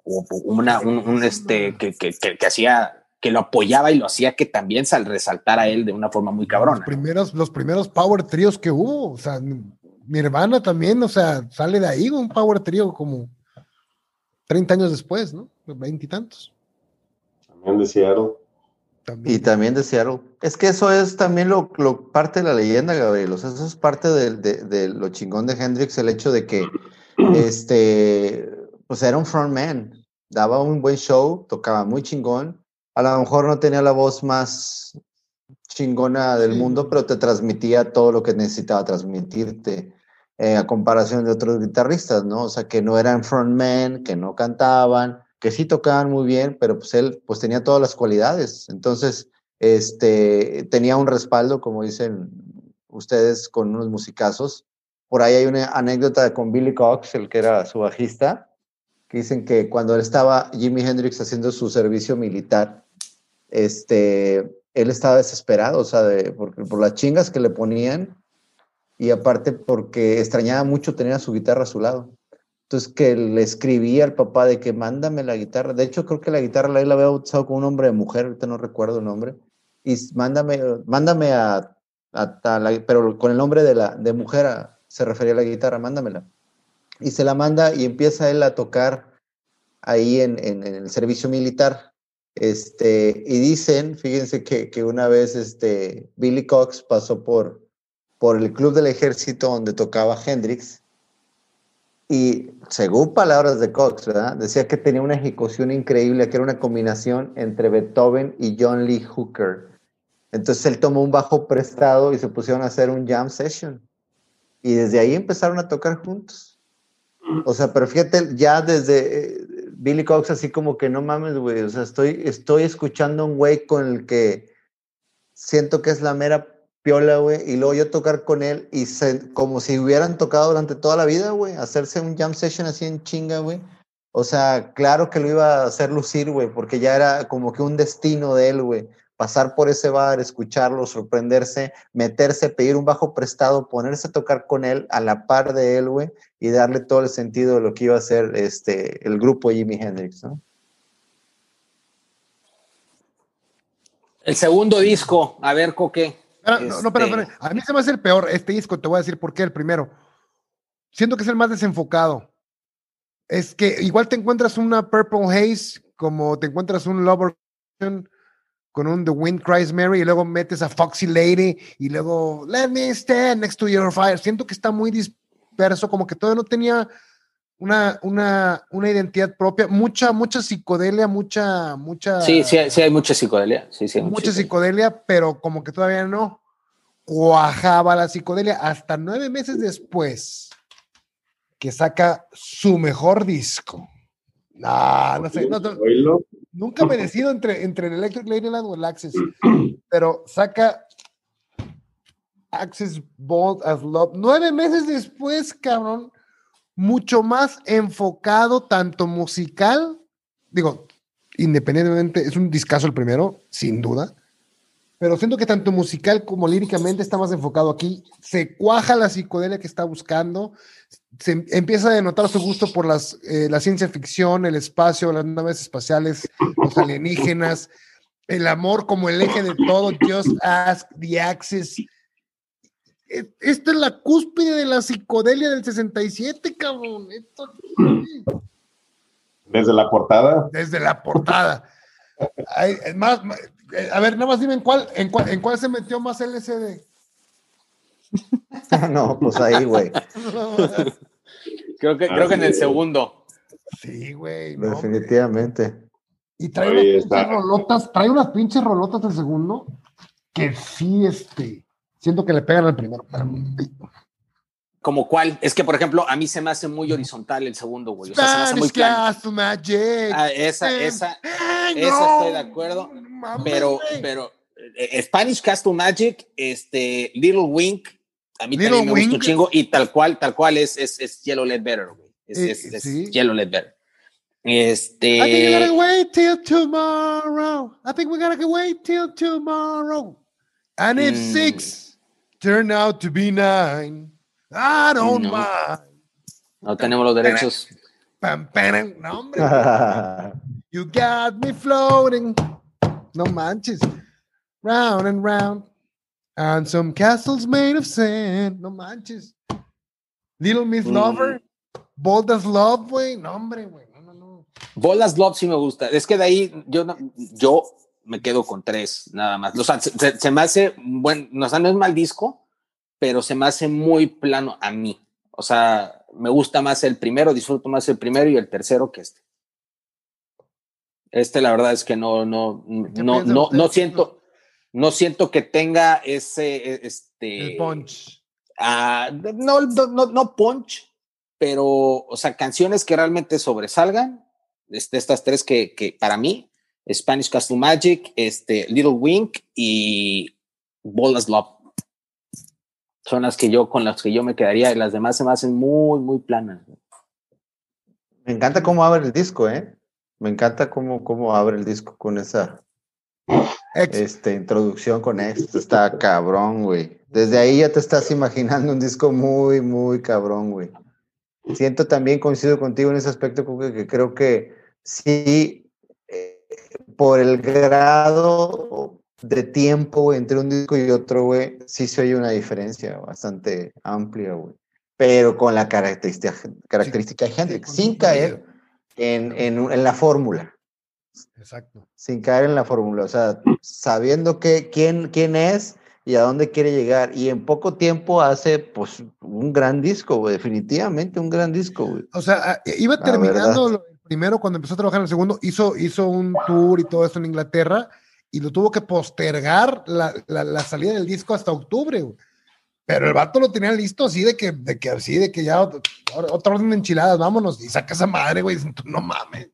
una, un, este, que, que, que, hacía, que lo apoyaba y lo hacía que también sal resaltar a él de una forma muy cabrona. Los primeros, los primeros power tríos que hubo, o sea, mi hermana también, o sea, sale de ahí un power trío como 30 años después, ¿no? Veintitantos. También de Seattle. Y también de Seattle. Es que eso es también lo, lo parte de la leyenda, Gabriel. O sea, eso es parte de, de, de, lo chingón de Hendrix, el hecho de que este pues era un frontman, daba un buen show, tocaba muy chingón. A lo mejor no tenía la voz más chingona del mundo, pero te transmitía todo lo que necesitaba transmitirte, eh, a comparación de otros guitarristas, ¿no? O sea, que no eran frontman, que no cantaban, que sí tocaban muy bien, pero pues él pues tenía todas las cualidades. Entonces, este, tenía un respaldo, como dicen ustedes, con unos musicazos. Por ahí hay una anécdota con Billy Cox, el que era su bajista, dicen que cuando estaba Jimi Hendrix haciendo su servicio militar, este, él estaba desesperado, o sea, por, las chingas que le ponían y aparte porque extrañaba mucho tener a su guitarra a su lado. Entonces que le escribía al papá de que mándame la guitarra. De hecho, creo que la guitarra la, la había usado con un nombre de mujer, ahorita no recuerdo el nombre. Y mándame, mándame a, a, pero con el nombre de la de mujer se refería a la guitarra, mándamela. Y se la manda y empieza él a tocar ahí en, el servicio militar. Este, y dicen, fíjense que, que, una vez este, Billy Cox pasó por, por el club del ejército donde tocaba Hendrix y según palabras de Cox, ¿verdad? decía que tenía una ejecución increíble, que era una combinación entre Beethoven y John Lee Hooker. Entonces él tomó un bajo prestado y se pusieron a hacer un jam session. Y desde ahí empezaron a tocar juntos. O sea, pero fíjate, ya desde eh, Billy Cox así como que no mames, güey, o sea, estoy, estoy escuchando un güey con el que siento que es la mera piola, güey, y luego yo tocar con él y como si hubieran tocado durante toda la vida, güey, hacerse un jam session así en chinga, güey. O sea, claro que lo iba a hacer lucir, güey, porque ya era como que un destino de él, güey. Pasar por ese bar, escucharlo, sorprenderse, meterse, pedir un bajo prestado, ponerse a tocar con él a la par de él, güey, y darle todo el sentido de lo que iba a ser este, el grupo Jimi Hendrix, ¿no? El segundo disco, a ver, Coque. Ah, no, no, pero, este a mí se me hace el peor este disco, te voy a decir por qué, el primero. Siento que es el más desenfocado. Es que igual te encuentras una Purple Haze, como te encuentras un Lover con un The Wind Cries Mary, y luego metes a Foxy Lady, y luego Let Me Stand Next to Your Fire. Siento que está muy disperso, como que todavía no tenía una, una, una identidad propia, mucha, mucha psicodelia, mucha, mucha. Sí, sí, sí hay mucha psicodelia. Sí, sí, mucha, psicodelia, pero como que todavía no cuajaba la psicodelia hasta nueve meses después que saca su mejor disco. No, no sé, nunca me decido entre, entre el Electric Ladyland o el Access, pero saca Access Bold as Love. Nueve meses después, cabrón, mucho más enfocado tanto musical, digo, independientemente, es un discazo el primero, sin duda, pero siento que tanto musical como líricamente está más enfocado aquí, se cuaja la psicodelia que está buscando, se empieza a denotar su gusto por las, eh, la ciencia ficción, el espacio, las naves espaciales, los alienígenas, el amor como el eje de todo, Just Ask the Axis, e, esta es la cúspide de la psicodelia del 67, cabrón. Desde la portada. Desde la portada. más, eh, a ver, nada más dime en cuál, en cuál, en cuál se metió más LSD. no, pues ahí, güey. creo que, creo que en el segundo. Sí, güey. Definitivamente. Y trae unas pinches rolotas, trae unas pinches rolotas del segundo que sí, este Siento que le pegan al primero. ¿Como cuál? Es que, por ejemplo, a mí se me hace muy horizontal el segundo, güey. O sea, se me hace muy claro. Ah, esa, esa, esa estoy de acuerdo. pero, pero eh, Spanish Castle Magic, este, Little Wink, a mí también me gusta un chingo y tal cual, tal cual es, es, es Yellow Led Better, güey. Es, eh, es, es Yellow Led Better. Este. I think we gotta wait till tomorrow. I think we gotta wait till tomorrow. And if mm. six turn out to be nine. I don't no. mind. No tenemos los derechos. Pam, pam, no, hombre. you got me floating. No manches. Round and round. And some castles made of sand. No manches. Little Miss mm. Lover. Bold as Love, güey. No, hombre, güey. No, no, no. Bold as Love sí me gusta. Es que de ahí yo, yo me quedo con tres, nada más. O sea, se, me hace, bueno, no, no es mal disco, pero se me hace muy plano a mí. O sea, me gusta más el primero, disfruto más el primero y el tercero que este. Este, la verdad es que no, no, no, no, no siento, no siento que tenga ese, e, este. El punch. Ah, no, no, no punch, pero, o sea, canciones que realmente sobresalgan, este, estas tres que, que para mí Spanish Castle Magic, este, Little Wink y Bolas Love. Son las que yo, con las que yo me quedaría y las demás se me hacen muy, muy planas. Me encanta cómo abre el disco, ¿eh? Me encanta cómo, cómo abre el disco con esa este, introducción con esto. Está cabrón, güey. Desde ahí ya te estás imaginando un disco muy, muy cabrón, güey. Siento también, coincido contigo en ese aspecto, que creo que sí por el grado de tiempo entre un disco y otro, güey, sí se oye una diferencia bastante amplia, güey. pero con la característica, característica de Hendrix, sin caer en, en, en la fórmula. Exacto. Sin caer en la fórmula, o sea, sabiendo que, quién, quién es y a dónde quiere llegar. Y en poco tiempo hace pues un gran disco, güey, definitivamente un gran disco, güey. O sea, ah, iba terminando el primero cuando empezó a trabajar en el segundo, hizo, hizo un tour y todo eso en Inglaterra y lo tuvo que postergar la, la, salida del disco hasta octubre, güey. Pero el vato lo tenía listo así de que, de que así, de que ya otra orden de enchiladas, vámonos, y saca esa madre, güey, no mames.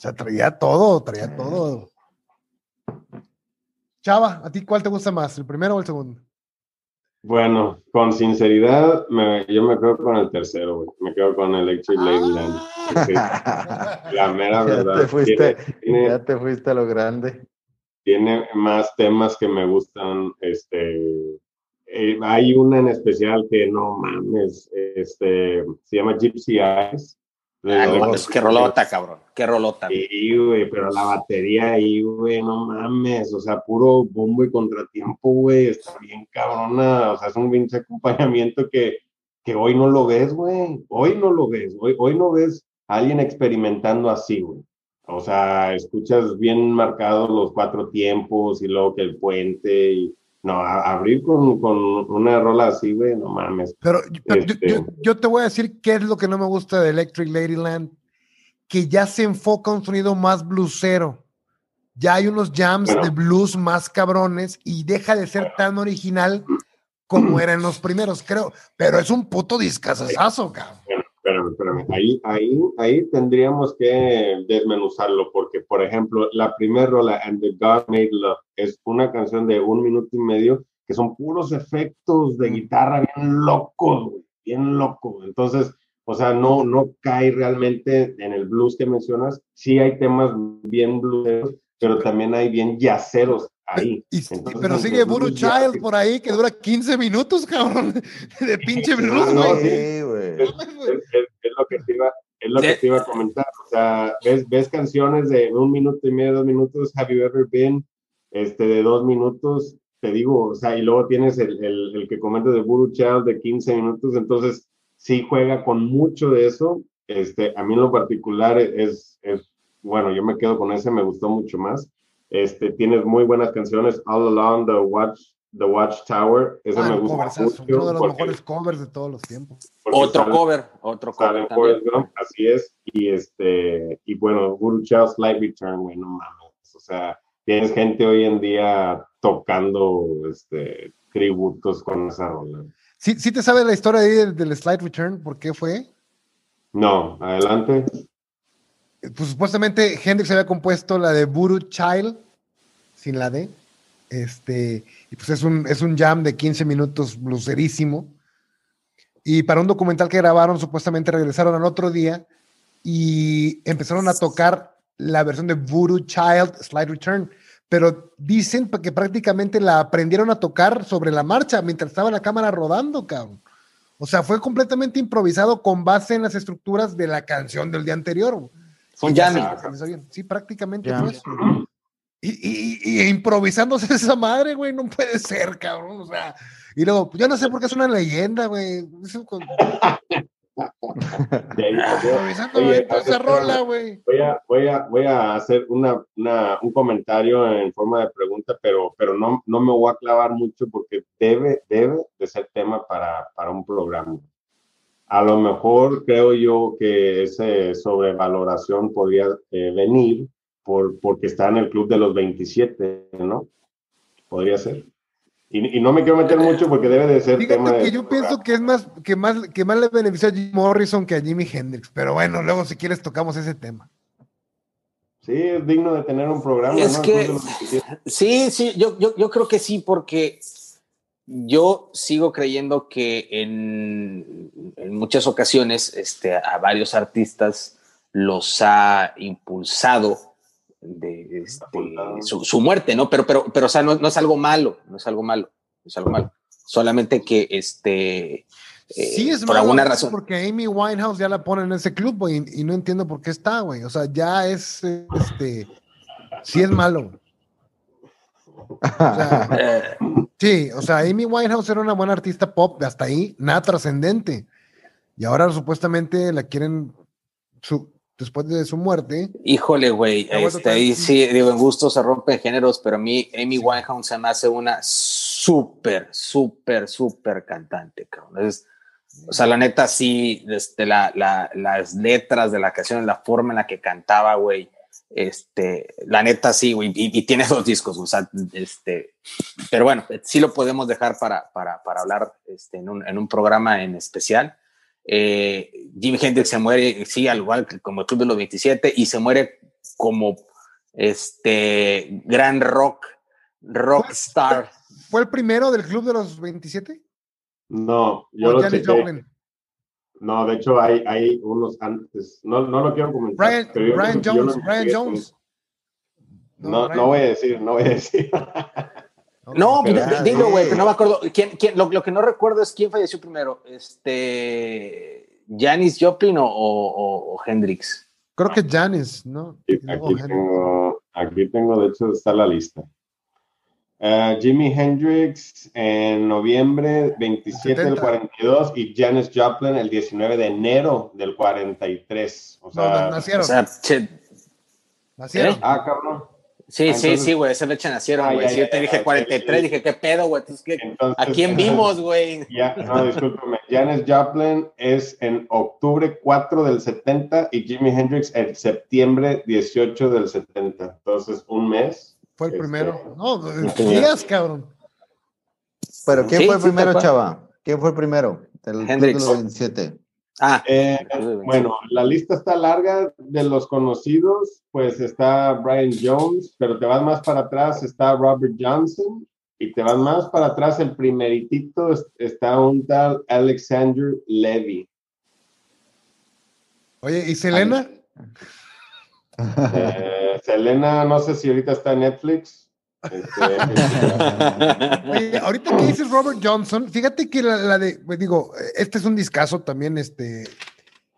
O sea, traía todo, traía todo. Chava, ¿a ti cuál te gusta más, el primero o el segundo? Bueno, con sinceridad, yo me quedo con el tercero, güey. Me quedo con Electric ah. Ladyland. La mera verdad. Ya te, fuiste, ya te fuiste a lo grande. Tiene más temas que me gustan. Este, eh, hay una en especial que no mames, este, se llama Gypsy Eyes. Ah, qué rolota, cabrón. Qué rolota. Sí, güey, pero la batería ahí, güey, no mames. O sea, puro bombo y contratiempo, güey. Está bien cabrona. O sea, es un pinche acompañamiento que, que hoy no lo ves, güey. Hoy no lo ves. Hoy, hoy no ves a alguien experimentando así, güey. O sea, escuchas bien marcados los cuatro tiempos y luego que el puente y no, abrir con, con, una rola así, güey, no mames. Pero, este yo, te voy a decir qué es lo que no me gusta de Electric Ladyland, que ya se enfoca un sonido más bluesero. Ya hay unos jams de blues más cabrones y deja de ser tan original como era en los primeros, creo. Pero es un puto discazazazo, cabrón espérame, espérame. Ahí, ahí, ahí tendríamos que desmenuzarlo, porque, por ejemplo, la primera rola, And the God Made Love, es una canción de un minuto y medio que son puros efectos de guitarra bien locos, bien loco. Entonces, o sea, no, no cae realmente en el blues que mencionas. Sí hay temas bien blueseros, pero también hay bien yaceros ahí. pero sigue Buru Child por ahí que dura 15 minutos, cabrón, de pinche blues, güey. Sí, güey. Es, lo que te iba, es lo que te iba a comentar. O sea, ves, ves canciones de un minuto y medio, dos minutos, Have You Ever Been, este, de dos minutos, te digo, o sea, y luego tienes el, el, el que comenta de Buru Child de 15 minutos, entonces sí juega con mucho de eso. Este, a mí en lo particular es, es, bueno, yo me quedo con ese, me gustó mucho más. Este, tienes muy buenas canciones, All Along the Watch, the Watchtower. Esa ah, me gusta mucho. Uno de los mejores covers de todos los tiempos. Otro cover, otro cover. así es. Y este, y bueno, Guru Child's Light Return, güey, no mames. O sea, tienes gente hoy en día tocando este, tributos con esa rola. ¿Sí, ¿Sí te sabes la historia ahí del, Slide Return? ¿Por qué fue? No, adelante pues supuestamente Hendrix había compuesto la de Buru Child, sin la D. Este, y pues es un, es un jam de 15 minutos bluserísimo. Y para un documental que grabaron, supuestamente regresaron al otro día y empezaron a tocar la versión de Voodoo Child Slide Return. Pero dicen que prácticamente la aprendieron a tocar sobre la marcha mientras estaba la cámara rodando, cabrón. O sea, fue completamente improvisado con base en las estructuras de la canción del día anterior. Son jamming. Sí, prácticamente Y, y, y, improvisándose esa madre, güey, no puede ser, cabrón. O sea, y luego, pues, yo no sé por qué es una leyenda, güey. esa rola, güey. Voy a, voy, a, voy a hacer una, una, un comentario en forma de pregunta, pero, pero no, no me voy a clavar mucho porque debe, debe de ser tema para, para un programa a lo mejor creo yo que esa sobrevaloración podría eh, venir por, porque está en el club de los 27, ¿no? Podría ser. Y, no me quiero meter mucho porque debe de ser tema que yo pienso que es más que más que más le beneficia a Jim Morrison que a Jimi Hendrix, pero bueno, luego si quieres tocamos ese tema. Sí, es digno de tener un programa. Es que sí, sí, yo, yo, yo creo que sí, porque yo sigo creyendo que en, muchas ocasiones este, a varios artistas los ha impulsado de este, su, muerte, ¿no? Pero, pero, pero, o sea, no, es algo malo, no es algo malo, no es algo malo. Solamente que, este, sí es por alguna razón. Porque Amy Winehouse ya la pone en ese club, güey, y, no entiendo por qué está, güey. O sea, ya es, este, sí es malo. Sí, o sea, Amy Winehouse era una buena artista pop, hasta ahí, nada trascendente. Y ahora supuestamente la quieren su, después de su muerte. Híjole, güey, este, ahí sí, digo, en gusto se rompen géneros, pero a mí Amy Winehouse se me hace una súper, súper, súper cantante, cabrón. Es, o sea, la neta, sí, la, la, las letras de la canción, la forma en la que cantaba, güey, este, la neta, sí, güey, y, tiene dos discos, o sea, este, pero bueno, sí lo podemos dejar para, para, para hablar este, en, un, en un programa en especial. Eh, Jimi Hendrix se muere, sí, al igual que como el Club de los 27, y se muere como este gran rock, rock star. ¿Fue el primero del Club de los 27? No, yo lo chequé. No, de hecho hay, hay unos antes. No, no lo quiero comentar. Brian, Brian Jones, Brian Jones. No, no, voy a decir, no voy a decir. no, dilo, güey, no me acuerdo. ¿Quién, quién, lo, lo, que no recuerdo es quién falleció primero. Este. Janis Joplin o, o, o Hendrix. Creo que Janis, ¿no? Aquí, tengo, aquí tengo, de hecho, está la lista. Uh, Jimi Hendrix en noviembre 27 del 42 y Janis Joplin el 19 de enero del 43. O sea, no, nacieron. O sea, nacieron. Ah, cabrón. Sí, ah, sí, sí, güey, esa fecha nacieron, güey. Si yo te dije 43, dije, ¿qué pedo, güey? ¿A quién vimos, güey? Ya, no, discúlpeme. Janis Joplin es en octubre 4 del 70 y Jimi Hendrix en septiembre 18 del 70. Entonces, un mes fue el primero. Este, no, días, cabrón. Pero ¿quién fue el primero, chava? ¿Quién fue el primero? El Hendrix. 27. Ah, eh, bueno, la lista está larga de los conocidos, pues está Brian Jones, pero te vas más para atrás, está Robert Johnson, y te vas más para atrás, el primeritito está un tal Alexander Levy. Oye, ¿y Selena? Eh, Selena, no sé si ahorita está en Netflix. Este, Oye, ahorita que dices Robert Johnson, fíjate que la, de, pues digo, este es un discazo también, este,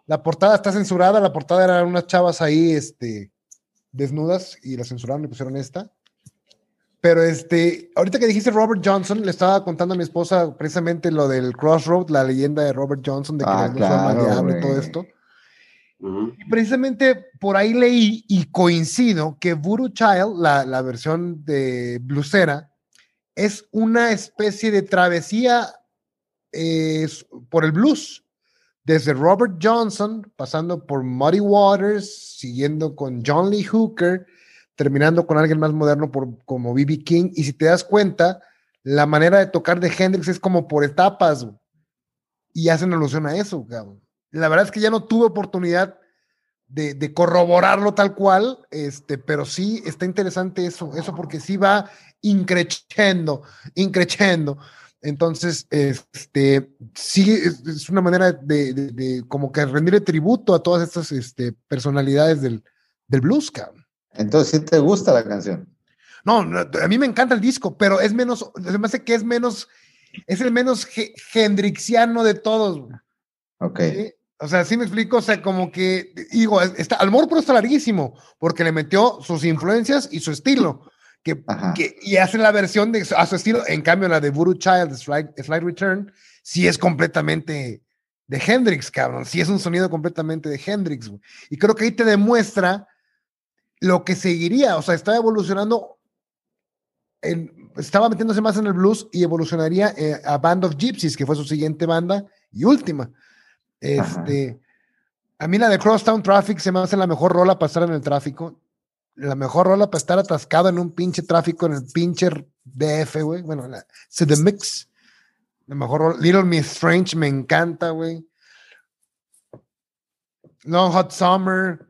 la portada está censurada, la portada eran unas chavas ahí, este, desnudas y la censuraron y pusieron esta. Pero este, ahorita que dijiste Robert Johnson, le estaba contando a mi esposa precisamente lo del Crossroad, la leyenda de Robert Johnson, de que ah, claro, y todo esto. Y precisamente por ahí leí y coincido que Voodoo Child, la, versión de blusera, es una especie de travesía eh, por el blues. Desde Robert Johnson, pasando por Muddy Waters, siguiendo con John Lee Hooker, terminando con alguien más moderno por, como B.B. King. Y si te das cuenta, la manera de tocar de Hendrix es como por etapas. Y hacen alusión a eso, cabrón. La verdad es que ya no tuve oportunidad de, corroborarlo tal cual, este, pero sí está interesante eso, eso porque sí va increchendo, increchendo. Entonces, este, sí, es, una manera de, como que rendirle tributo a todas estas este, personalidades del, del blues, cabrón. Entonces, ¿sí te gusta la canción? No, a mí me encanta el disco, pero es menos, se me hace que es menos, es el menos hendrixiano de todos. Ok. O sea, sí me explico, o sea, como que, digo, está, está larguísimo, porque le metió sus influencias y su estilo, que, y hace la versión de, a su estilo, en cambio la de Voodoo Child, Slide, Return, sí es completamente de Hendrix, cabrón, sí es un sonido completamente de Hendrix, y creo que ahí te demuestra lo que seguiría, o sea, estaba evolucionando, estaba metiéndose más en el blues y evolucionaría eh, a Band of Gypsies, que fue su siguiente banda y última. Este, a mí la de Crosstown Traffic se me hace la mejor rola para estar en el tráfico. La mejor rola para estar atascado en un pinche tráfico en el pinche DF, güey. Bueno, la, The Mix. La mejor rola. Little Miss Strange me encanta, güey. Long Hot Summer.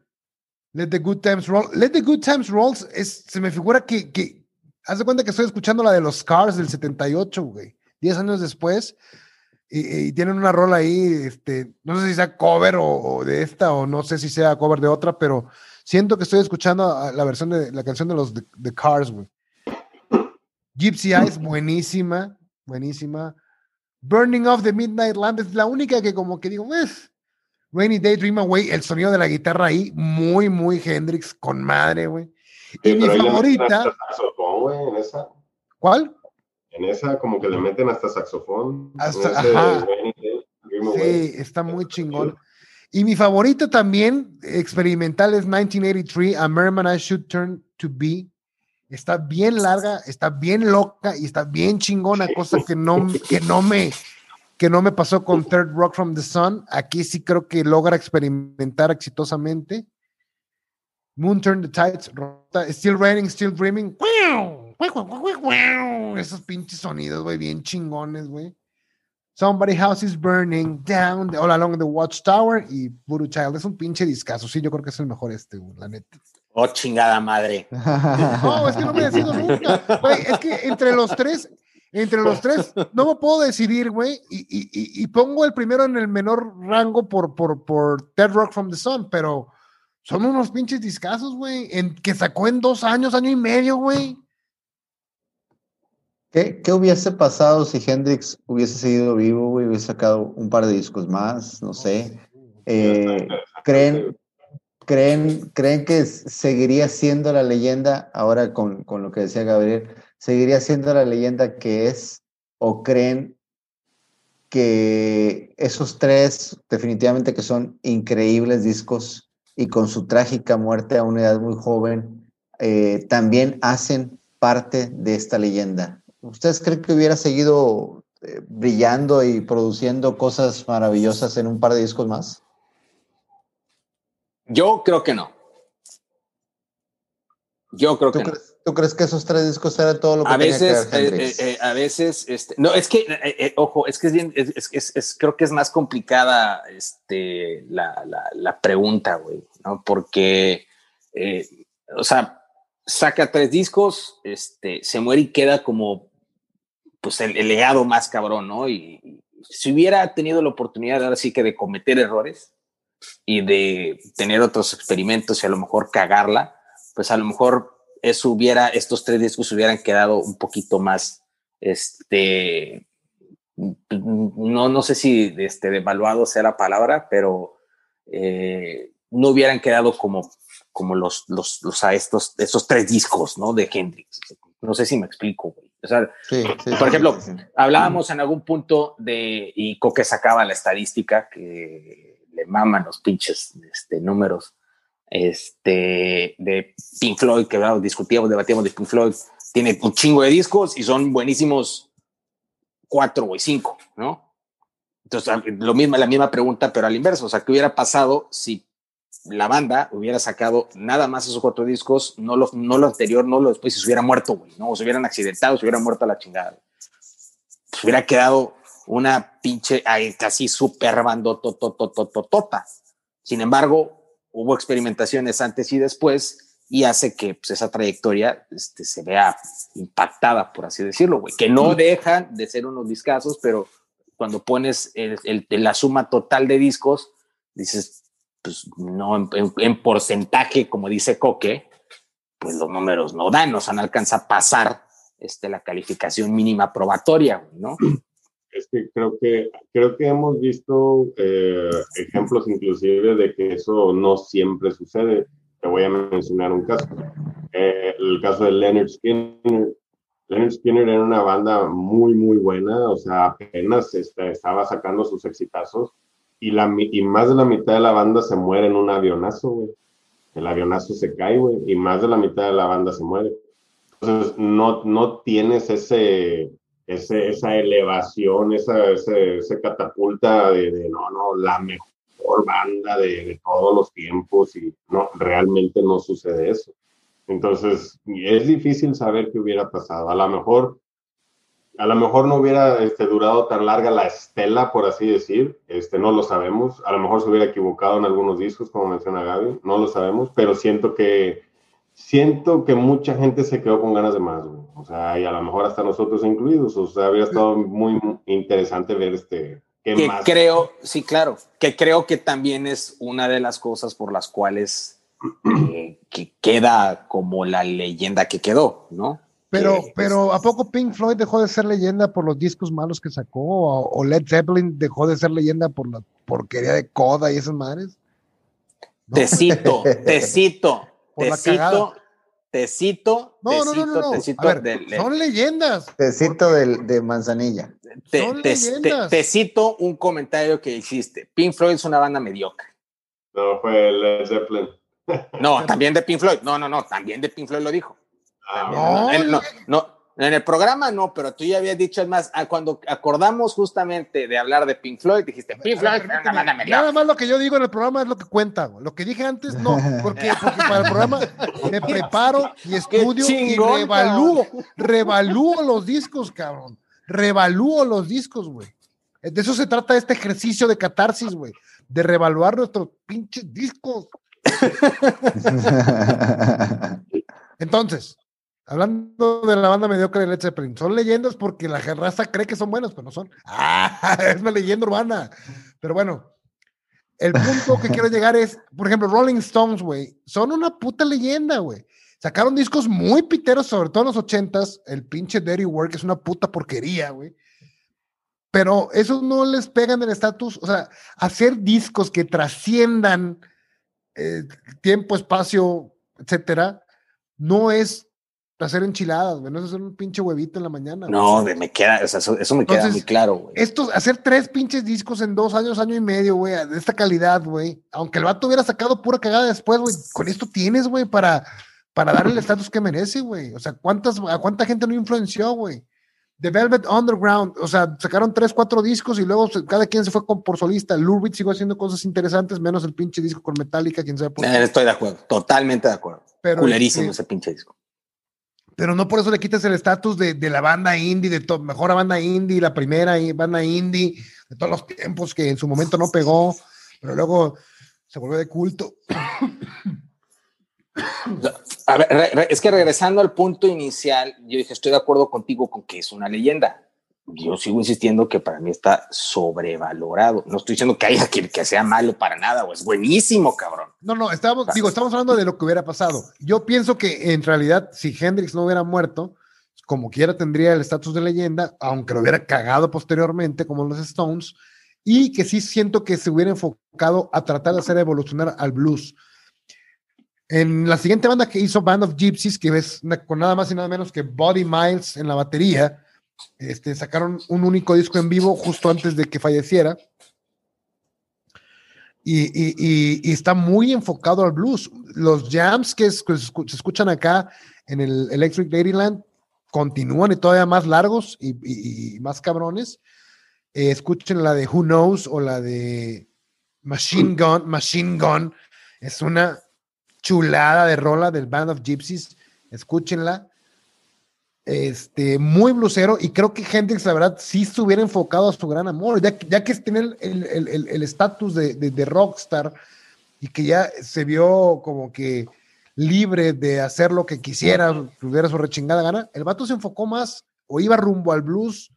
Let the Good Times Roll. Let the Good Times Roll es, se me figura que. Haz de cuenta que estoy escuchando la de los Cars del 78, güey. Diez años después y, tienen una rola ahí, este, no sé si sea cover o, de esta o no sé si sea cover de otra, pero siento que estoy escuchando la versión de la canción de los The, Cars, güey. Gypsy Eyes, buenísima, buenísima. Burning of the Midnight Lamp es la única que como que digo, es Rainy Day Dream Away, el sonido de la guitarra ahí, muy, muy Hendrix, con madre, güey. y mi favorita. ¿Cuál? En esa como que le meten hasta saxofón. Hasta, ajá. Sí, está muy chingón. Y mi favorita también, experimental, es 1983, A Merman I Should Turn to Be. Está bien larga, está bien loca y está bien chingona, cosa que no, que no me que no me pasó con Third Rock from the Sun. Aquí sí creo que logra experimentar exitosamente. Moon Turn the Tides, Still Raining, Still Dreaming. Esos pinches sonidos, güey, bien chingones, güey. Somebody House is Burning Down, All Along the Watchtower y Voodoo Child. Es un pinche discazo. Sí, yo creo que es el mejor este, la neta. Oh, chingada madre. No, es que no me decido nunca. Güey, es que entre los tres, entre los tres, no me puedo decidir, güey, y, pongo el primero en el menor rango por, por, por Dead Rock from the Sun, pero son unos pinches discazos, güey, que sacó en dos años, año y medio, güey. ¿Qué, ¿Qué, hubiese pasado si Hendrix hubiese seguido vivo, güey, hubiese sacado un par de discos más? No sé. Eh, ¿creen, creen, ¿Creen que seguiría siendo la leyenda, ahora con, con lo que decía Gabriel, seguiría siendo la leyenda que es o creen que esos tres definitivamente que son increíbles discos y con su trágica muerte a una edad muy joven, eh, también hacen parte de esta leyenda. ¿Ustedes creen que hubiera seguido eh, brillando y produciendo cosas maravillosas en un par de discos más? Yo creo que no. Yo creo que no. ¿Tú crees que esos tres discos eran todo lo que a veces, que eh, eh, a veces, este, no, es que, ojo, es que es bien, es, es, es, creo que es más complicada este, la, la, la pregunta, güey, ¿no? Porque, o sea, saca tres discos, este, se muere y queda como, pues, el, legado más cabrón, ¿no? Y, si hubiera tenido la oportunidad ahora sí que de cometer errores y de tener otros experimentos y a lo mejor cagarla, pues a lo mejor eso hubiera, estos tres discos hubieran quedado un poquito más, este, no, no sé si este, devaluado sea la palabra, pero eh, no hubieran quedado como, como los, los, los a estos, estos tres discos, ¿no? De Hendrix. No sé si me explico, O sea, por ejemplo, hablábamos en algún punto de, y Coque sacaba la estadística que le maman los pinches este, números este, de Pink Floyd, que discutíamos, debatíamos de Pink Floyd, tiene un chingo de discos y son buenísimos cuatro o cinco, ¿no? Entonces, lo mismo, la misma pregunta, pero al inverso, o sea, ¿qué hubiera pasado si la banda hubiera sacado nada más esos cuatro discos, no lo, no lo anterior, no lo después, si se hubiera muerto, güey, ¿no? O se hubieran accidentado, se hubiera muerto a la chingada. Pues hubiera quedado una pinche, casi súper bandotototototota. Sin embargo, hubo experimentaciones antes y después y hace que pues, esa trayectoria este, se vea impactada, por así decirlo, güey, que no dejan de ser unos discazos, pero cuando pones el, la suma total de discos, dices, pues no, en, porcentaje, como dice Coque, pues los números no dan, no se alcanza a pasar este, la calificación mínima probatoria, ¿no? es que creo que, creo que hemos visto eh, ejemplos inclusive de que eso no siempre sucede. Te voy a mencionar un caso. Eh, el caso de Leonard Skinner. Leonard Skinner era una banda muy, muy buena, o sea, apenas estaba sacando sus exitazos y, la, y más de la mitad de la banda se muere en un avionazo, güey. El avionazo se cae, güey, y más de la mitad de la banda se muere. Entonces, no, no tienes ese, esa elevación, esa, ese, catapulta de, no, no, la mejor banda de, todos los tiempos y no, realmente no sucede eso. Entonces, es difícil saber qué hubiera pasado. A lo mejor, a lo mejor no hubiera este, durado tan larga la estela, por así decir, este, no lo sabemos. A lo mejor se hubiera equivocado en algunos discos, como menciona Gaby, no lo sabemos, pero siento que siento que mucha gente se quedó con ganas de más, O sea, y a lo mejor hasta nosotros incluidos. O sea, habría estado muy interesante ver este. ¿qué que creo, sí, claro, que creo que también es una de las cosas por las cuales eh, que queda como la leyenda que quedó, ¿no? Pero, pero ¿a poco Pink Floyd dejó de ser leyenda por los discos malos que sacó? ¿O, Led Zeppelin dejó de ser leyenda por la porquería de coda y esas madres? Te cito, te cito, te cito, Tecito, No, no, no, tecito, no, no. tecito A ver, del- son leyendas. Tecito de, de manzanilla. te- son te- leyendas. te- te cito un comentario que hiciste. Pink Floyd es una banda mediocre. No, fue Led Zeppelin. No, también de Pink Floyd. No, no, no, también de Pink Floyd lo dijo. Ah, No, En- no, no, en el programa no, pero tú ya habías dicho, es más, ah, cuando acordamos justamente de hablar de Pink Floyd, dijiste, Pink Floyd Nada más lo que yo digo en el programa es lo que cuenta. güey. Lo que dije antes, no. Porque, porque para el programa me preparo y estudio chingón, y revalúo. Revalúo los discos, cabrón. Revalúo los discos, güey. De eso se trata este ejercicio de catarsis, güey. De revaluar nuestros pinches discos. Entonces, hablando de la banda mediocre de Led Zeppelin, son leyendas porque la raza cree que son buenos, pero no son. Ah, es una leyenda urbana. Pero bueno, el punto que quiero llegar es, por ejemplo, Rolling Stones, güey, son una puta leyenda, güey. Sacaron discos muy piteros, sobre todo en los ochentas. El pinche Dirty Work es una puta porquería, güey. Pero eso no les pegan el estatus, o sea, hacer discos que trasciendan eh, tiempo, espacio, etcétera, no es hacer enchiladas, güey, no es hacer un pinche huevito en la mañana. No, de- me queda, o sea, eso, eso me queda muy claro, güey. Estos, hacer tres pinches discos en dos años, año y medio, güey, de esta calidad, güey. Aunque el vato hubiera sacado pura cagada después, güey, con esto tienes, güey, para, para darle el estatus que merece, güey. O sea, ¿cuántas, ¿a cuánta gente no influenció, güey? The Velvet Underground, o sea, sacaron tres, cuatro discos y luego cada quien se fue con, por solista. Lou Reed siguió haciendo cosas interesantes, menos el pinche disco con Metallica, quién sabe por qué. Eh, Estoy de acuerdo, totalmente de acuerdo. Pero, Culerísimo este, ese pinche disco. Pero no por eso le quitas el estatus de, de la banda indie, de to- mejor banda indie, la primera banda indie de todos los tiempos que en su momento no pegó, pero luego se volvió de culto. A ver, es que regresando al punto inicial, yo dije, estoy de acuerdo contigo con que es una leyenda. Yo sigo insistiendo que para mí está sobrevalorado. No estoy diciendo que haya que, que sea malo para nada, o es buenísimo, cabrón. No, no, estamos, digo, estamos hablando de lo que hubiera pasado. Yo pienso que en realidad, si Hendrix no hubiera muerto, como quiera tendría el estatus de leyenda, aunque lo hubiera cagado posteriormente, como los Stones, y que sí siento que se hubiera enfocado a tratar de hacer evolucionar al blues. En la siguiente banda que hizo Band of Gypsies, que ves na- con nada más y nada menos que Body Miles en la batería, este, sacaron un único disco en vivo justo antes de que falleciera. Y, y- y- y está muy enfocado al blues. Los jams que, es- que se escu- se escuchan acá en el Electric Ladyland continúan y todavía más largos y más cabrones. Eh, escuchen la de Who Knows o la de Machine Gun. Machine Gun es una chulada de rola del Band of Gypsies. Escúchenla. Este, muy blusero y creo que Hendrix, la verdad, sí estuviera enfocado a su gran amor, ya, que- ya que tiene el estatus el, el- el de, de- de rockstar y que ya se vio como que libre de hacer lo que quisiera, tuviera su rechingada gana, el vato se enfocó más o iba rumbo al blues.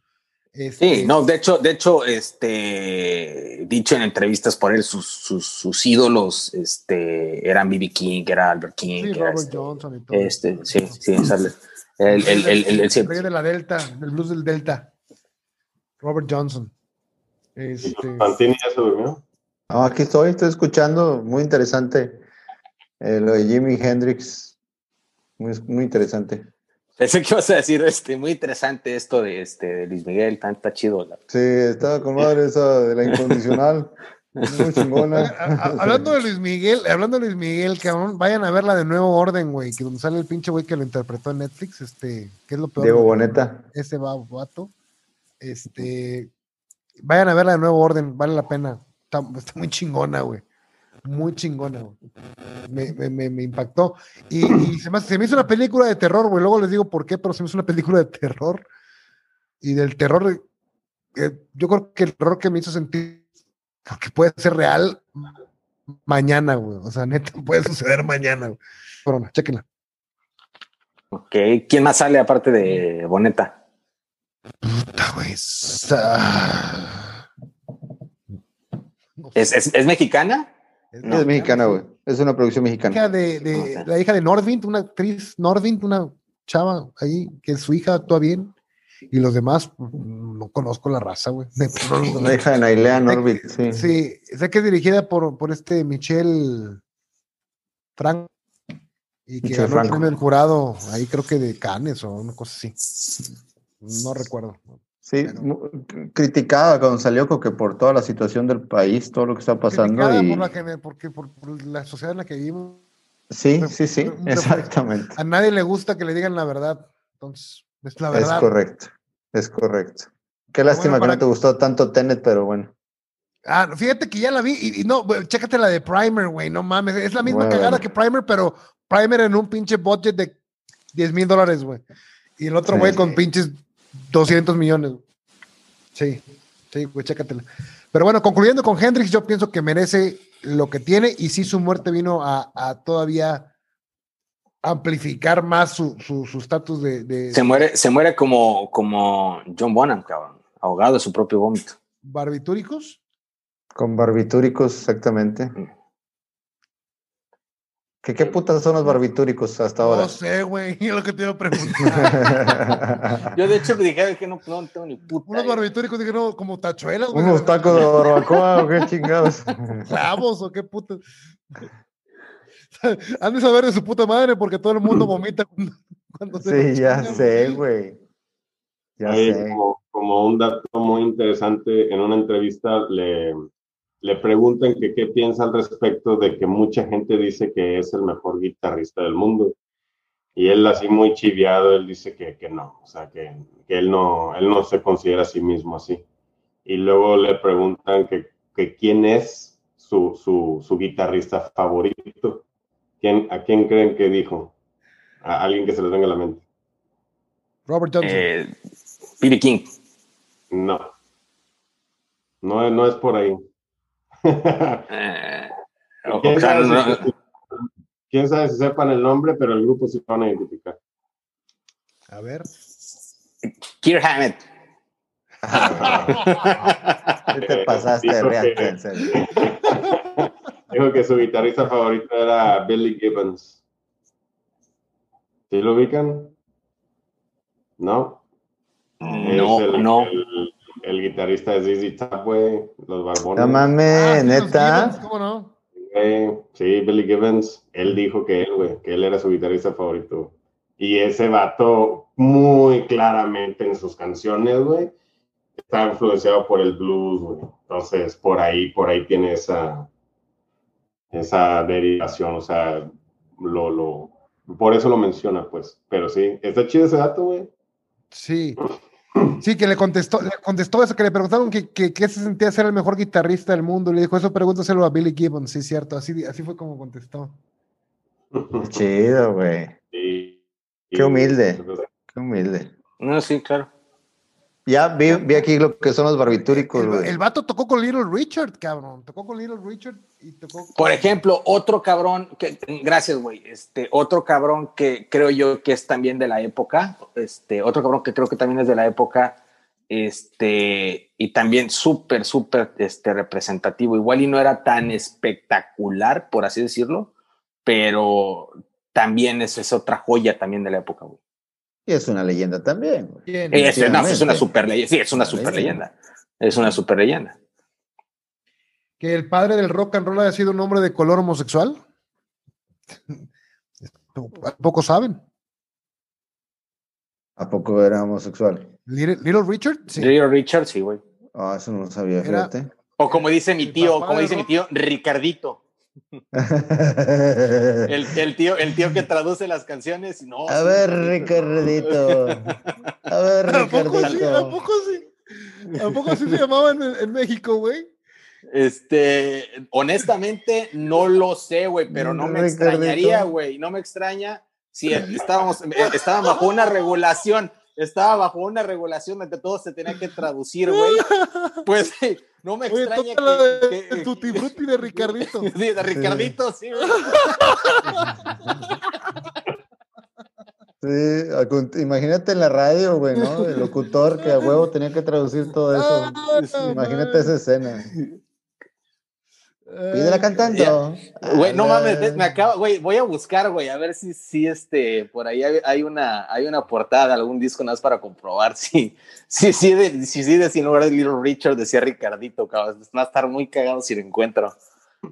este, Sí, no, de hecho, de hecho, este, dicho en entrevistas por él, sus, sus, sus ídolos, este, eran B.B. King, era Albert King, sí, era Robert este, Johnson y todo. este, sí, sí, sale. El, el, el, el, el- rey de la Delta, del blues del Delta. Robert Johnson. Este, Fantini ya se durmió. No, aquí estoy, estoy escuchando, muy interesante. eh, lo de Jimi Hendrix, muy, muy interesante. Pensé que ibas a decir, este, muy interesante esto de, este, de Luis Miguel, tan, está chido. la- Sí, estaba con madre esa de la incondicional, muy chingona. A- hablando de Luis Miguel, hablando de Luis Miguel, cabrón, vayan a verla de Nuevo Orden, güey, que donde sale el pinche güey que lo interpretó en Netflix, este, que es lo peor. Diego Boneta. Ese va- vato. Este, vayan a verla de Nuevo Orden, vale la pena. Está, está muy chingona, güey. Muy chingona, güey. Me, me- me- me impactó. Y, y se, me, hace- se me hizo una película de terror, güey. Luego les digo por qué, pero se me hizo una película de terror. Y del terror, eh, yo creo que el terror que me hizo sentir que puede ser real mañana, güey. O sea, neta, puede suceder mañana, güey. Corona, chéquenla. Ok, ¿quién más sale aparte de Boneta? Puta, güey. ¿Es, es, es mexicana? Es No. es mexicana, güey. Es una producción hija mexicana. de, de- Ok. la hija de Nordvind, una actriz Nordvind, una chava ahí, que su hija actúa bien. Y los demás, no conozco la raza, güey. Una hija de Nailea Norbit, sí. Sí, sé que es dirigida por, por este Michel Frank. Y que ganó el Franco. premio del jurado, ahí creo que de Cannes o una cosa así. No recuerdo. Sí, mu- criticaba cuando salió que por toda la situación del país, todo lo que está pasando. Criticada Y... por, la, gener- porque, por, por la sociedad en la que vivimos. Sí, sí, sí, exactamente. A nadie le gusta que le digan la verdad. Entonces, es la Es verdad. correcto, es correcto. Qué lástima bueno, que no te gustó tanto Tenet, pero bueno. Ah, fíjate que ya la vi y, y no, güey, chécate la de Primer, güey, no mames. Es la misma cagada que Primer, pero Primer en un pinche budget de 10 mil dólares, güey. Y el otro Sí. güey con pinches 200 millones. Sí, sí, güey, chécatela. Pero bueno, concluyendo con Hendrix, yo pienso que merece lo que tiene y sí su muerte vino a, a todavía amplificar más su su su estatus de, de Se muere, se muere como, como John Bonham, cabrón, ahogado de su propio vómito. barbitúricos. Con barbitúricos, exactamente. ¿Qué, ¿Qué putas son los barbitúricos hasta ahora? No sé, güey, es lo que te iba a preguntar. Yo de hecho me dije que no, no tengo ni puta. Unos idea. barbitúricos, dije, no, como tachuelas, güey. Unos tacos de barbacoa o qué chingados. clavos o qué puta. Han de saber de su puta madre porque todo el mundo vomita cuando, cuando se Sí, ya chingan, sé, güey. Ya sé. como, como un dato muy interesante, en una entrevista le, le preguntan que qué piensa al respecto de que mucha gente dice que es el mejor guitarrista del mundo. Y él así muy chiviado, él dice que, que no, o sea, que, que él, no, él no se considera a sí mismo así. Y luego le preguntan que, que quién es su, su, su guitarrista favorito. ¿Quién, ¿A quién creen que dijo? A alguien que se les venga a la mente. Robert Johnson. Eh, Billy King. No. No, es- no es por ahí. Eh, ¿Quién, o sea, sabe no- si, quién sabe si sepan el nombre, pero el grupo sí lo van a identificar. A ver. Kirk Hammett. ¿Qué te pasaste de que- en serio? Dijo que su guitarrista favorito era Billy Gibbons. ¿Sí lo ubican? ¿No? No, el, no. El, el guitarrista de ZZ Top, güey, los barbones. No mames, Ah, neta. ¿Cómo no? Sí, Billy Gibbons, él dijo que él, güey, que él era su guitarrista favorito. Y ese vato, muy claramente en sus canciones, güey, está influenciado por el blues, güey. Entonces, por ahí, por ahí tiene esa, esa derivación, o sea, lo, lo, por eso lo menciona, pues. Pero sí, está chido ese dato, güey. Sí. Sí, que le contestó, le contestó eso, que le preguntaron que, que, que se sentía ser el mejor guitarrista del mundo. Le dijo, eso pregúntaselo a Billy Gibbons, sí, cierto. Así, así fue como contestó. Qué chido, güey. Sí. Qué humilde. Qué humilde. No, sí, claro. Ya vi, vi aquí lo que son los barbitúricos, El, güey. el vato tocó con Little Richard, cabrón. Tocó con Little Richard y tocó. con- Por ejemplo, otro cabrón que, gracias, güey, este, otro cabrón que creo yo que es también de la época, este, otro cabrón que creo que también es de la época, este, y también súper, súper, este, representativo, igual y no era tan espectacular, por así decirlo, pero también es, es otra joya también de la época, güey. Y es una leyenda también, güey. ¿Quién? Es, no, es una super leyenda, sí, es una super leyenda. es una super leyenda. Que el padre del rock and roll haya sido un hombre de color homosexual. Pocos saben. ¿A poco era homosexual? Little, Little Richard, sí. Little Richard, sí, güey. Ah, eso no lo sabía, Era- fíjate. O como dice mi tío, como dice mi tío, Ricardito. El, el tío, el tío que traduce las canciones. No, A ver, Ricardito. Ricardito. A ver, ¿A poco sí? ¿A Ricardito. poco sí? ¿A poco sí se llamaban en, en México, güey? Este, honestamente, no lo sé, güey, pero no me Ricardito. extrañaría, güey. No me extraña si estábamos, eh, estaba bajo una regulación, estaba bajo una regulación donde todo se tenía que traducir, güey. Pues sí, no me Oye, extraña la de que, que- Tutti Frutti de Ricardito. Sí, de Ricardito, sí, güey. Sí, imagínate en la radio, güey, ¿no? El locutor que a huevo tenía que traducir todo eso. Ah, Imagínate esa escena. Pídela Ay, cantando. Güey, no Ah, mames, me acaba, güey, voy a buscar, güey, a ver si, si este, por ahí hay, hay una, hay una portada, algún disco nada más para comprobar si, si, si, de, si, si de, si en lugar de Little Richard decía Ricardito, cabrón, va a estar muy cagado si lo encuentro.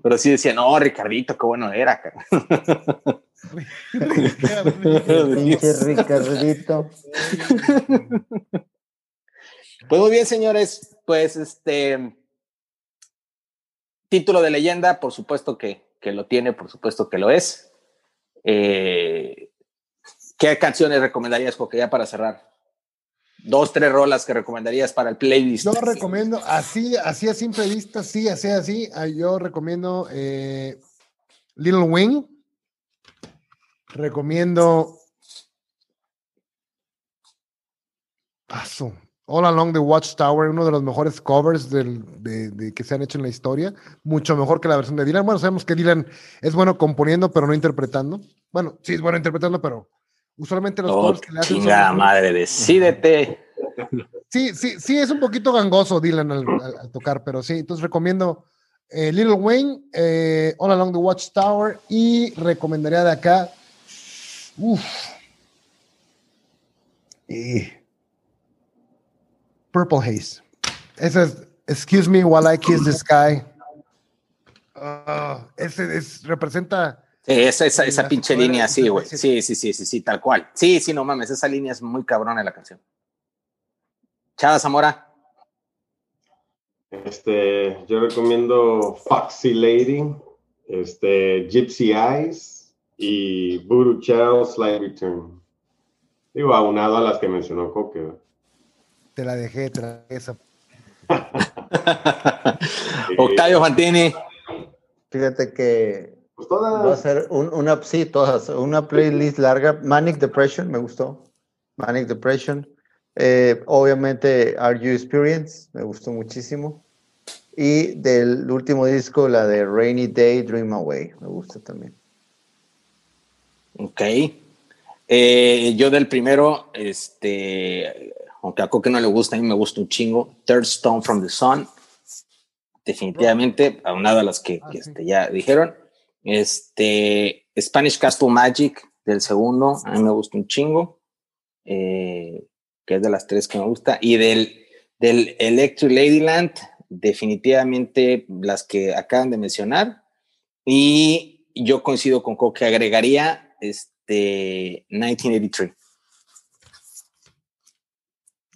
Pero sí decía, no, Ricardito, qué bueno era. Ricardito. Pues muy bien, señores. Pues este título de leyenda, por supuesto que, que lo tiene, por supuesto que lo es. Eh, ¿Qué canciones recomendarías, porque ya para cerrar? Dos, tres rolas que recomendarías para el playlist. Yo recomiendo, así, así a simple vista, sí, así, así. ah, Yo recomiendo eh, Little Wing. Recomiendo. Paso. All Along the Watchtower, uno de los mejores covers del- de, de- que se han hecho en la historia. Mucho mejor que la versión de Dylan. Bueno, sabemos que Dylan es bueno componiendo, pero no interpretando. Bueno, sí es bueno interpretando, pero usualmente los Oh, covers que le hacen chingada madre, decídete. Sí, sí, sí, es un poquito gangoso Dylan al, al- al tocar, pero sí, entonces recomiendo eh, Little Wayne, eh, All Along the Watchtower y recomendaría de acá, uff, y Purple Haze. Ese es Excuse Me While I Kiss the Sky. Ah, ese es, representa Sí, esa, esa, esa pinche línea, sí, güey. 77. Sí, sí, sí, sí, sí, tal cual. Sí, sí, no mames, esa línea es muy cabrona de la canción. Chava Zamora. Este, yo recomiendo Foxy Lady, este, Gypsy Eyes y Voodoo Child Slight Return. Digo, aunado a las que mencionó Coque. Te la dejé, te la dejé esa. Octavio Fantini. Fíjate que Pues va a todas. ser un- una, sí, todas, una playlist larga. Manic Depression, me gustó. Manic Depression. Eh, obviamente, Are You Experience, me gustó muchísimo. Y del último disco, la de Rainy Day, Dream Away, me gusta también. Ok. Eh, yo del primero, este, aunque a Coque no le gusta, a mí me gusta un chingo. Third Stone from the Sun. Definitivamente, aunado a las que, Ah, que, sí. este, ya dijeron. Este, Spanish Castle Magic del segundo, a mí me gusta un chingo. eh, que es de las tres que me gusta. Y del, del Electric Ladyland, definitivamente las que acaban de mencionar. Y yo coincido con Coque, agregaría este 1983.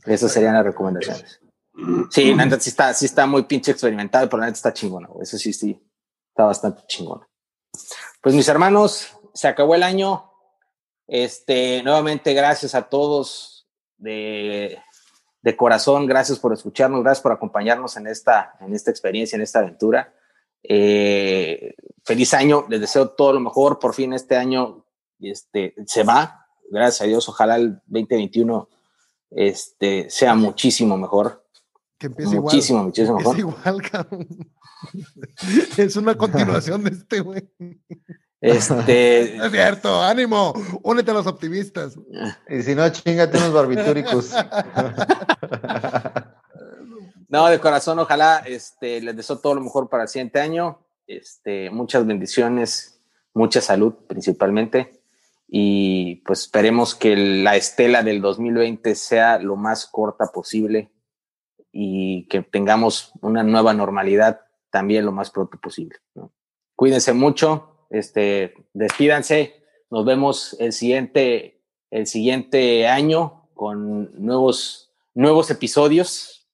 Esas serían las recomendaciones. Sí, la neta sí está, sí está muy pinche experimentado, pero la neta está chingona. güey. Eso sí, sí, está bastante chingona. Pues mis hermanos, se acabó el año. Este, nuevamente, gracias a todos de, de corazón. Gracias por escucharnos, gracias por acompañarnos en esta, en esta experiencia, en esta aventura. Eh, feliz año, les deseo todo lo mejor. Por fin este año este, se va, gracias a Dios. Ojalá el 2021 este, sea muchísimo mejor. Que empiece igual. Muchísimo, muchísimo mejor. igual, cabrón. Es una continuación de este, güey. Este, No es cierto, ánimo. Únete a los optimistas. Y si no, chingate unos barbitúricos. No, de corazón, ojalá este, les deseo todo lo mejor para el siguiente año. Este, muchas bendiciones, mucha salud principalmente. Y pues esperemos que la estela del 2020 sea lo más corta posible y que tengamos una nueva normalidad también lo más pronto posible. ¿no? Cuídense mucho, este, despídanse. Nos vemos el siguiente, el siguiente año con nuevos, nuevos episodios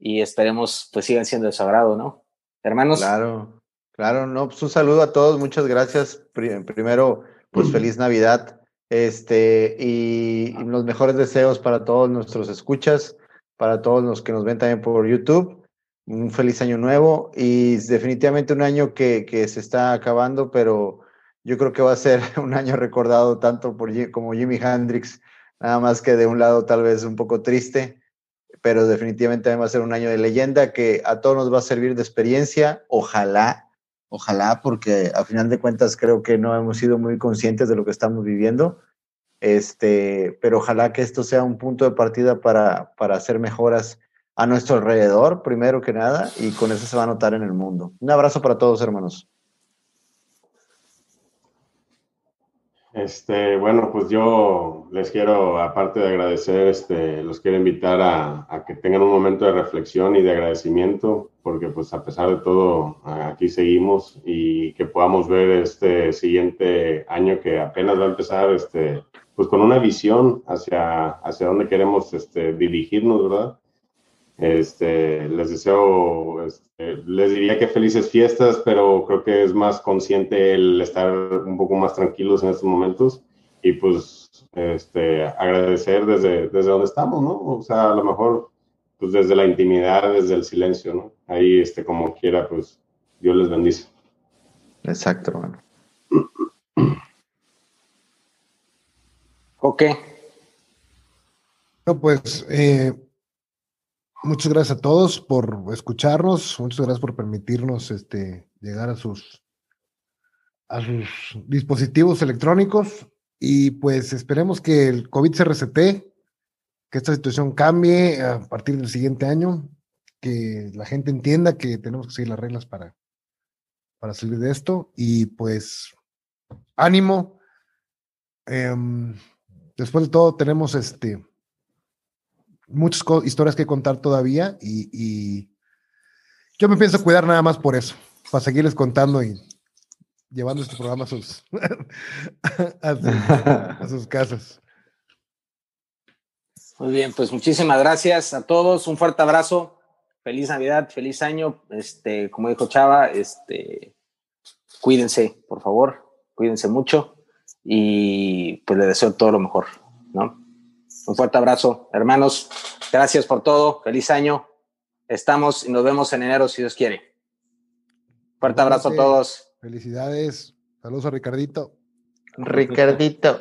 y esperemos pues sigan siendo de su agrado, ¿no? Hermanos. Claro, claro, no, pues un saludo a todos, muchas gracias. Pri- Primero, pues feliz Navidad, este, y, y los mejores deseos para todos nuestros escuchas, para todos los que nos ven también por YouTube. Un feliz año nuevo y definitivamente un año que, que se está acabando, pero yo creo que va a ser un año recordado tanto por como Jimi Hendrix, nada más que de un lado tal vez un poco triste, pero definitivamente va a ser un año de leyenda que a todos nos va a servir de experiencia, ojalá, ojalá, porque a final de cuentas creo que no hemos sido muy conscientes de lo que estamos viviendo, este, pero ojalá que esto sea un punto de partida para, para hacer mejoras a nuestro alrededor, primero que nada, y con eso se va a notar en el mundo. Un abrazo para todos, hermanos. Este, bueno, pues yo les quiero, aparte de agradecer, este, los quiero invitar a, que tengan un momento de reflexión y de agradecimiento, porque pues a pesar de todo, aquí seguimos y que podamos ver este siguiente año que apenas va a empezar, este, pues con una visión hacia, hacia dónde queremos este, dirigirnos, ¿verdad? Este, les deseo, este, les diría que felices fiestas, pero creo que es más consciente el estar un poco más tranquilos en estos momentos y pues este, agradecer desde, desde donde estamos, ¿no? O sea, a lo mejor pues desde la intimidad, desde el silencio, ¿no? Ahí, este, como quiera, pues Dios les bendice. Exacto, hermano. Ok. No, pues eh, muchas gracias a todos por escucharnos, muchas gracias por permitirnos este, llegar a sus, a sus dispositivos electrónicos y pues esperemos que el COVID se resete, que esta situación cambie a partir del siguiente año, que la gente entienda que tenemos que seguir las reglas para, para salir de esto y pues ánimo. Em, después de todo tenemos este muchas historias que contar todavía y, yo me pienso cuidar nada más por eso, para seguirles contando y llevando este programa a sus, a sus, casas. Muy bien, pues muchísimas gracias a todos, un fuerte abrazo, feliz Navidad, feliz año, este, como dijo Chava, este, cuídense, por favor, cuídense mucho y pues le deseo todo lo mejor, ¿no? Un fuerte abrazo, hermanos. Gracias por todo. Feliz año. Estamos y nos vemos en enero si Dios quiere. Fuerte abrazo a todos. Felicidades. Saludos a Ricardito. Ricardito.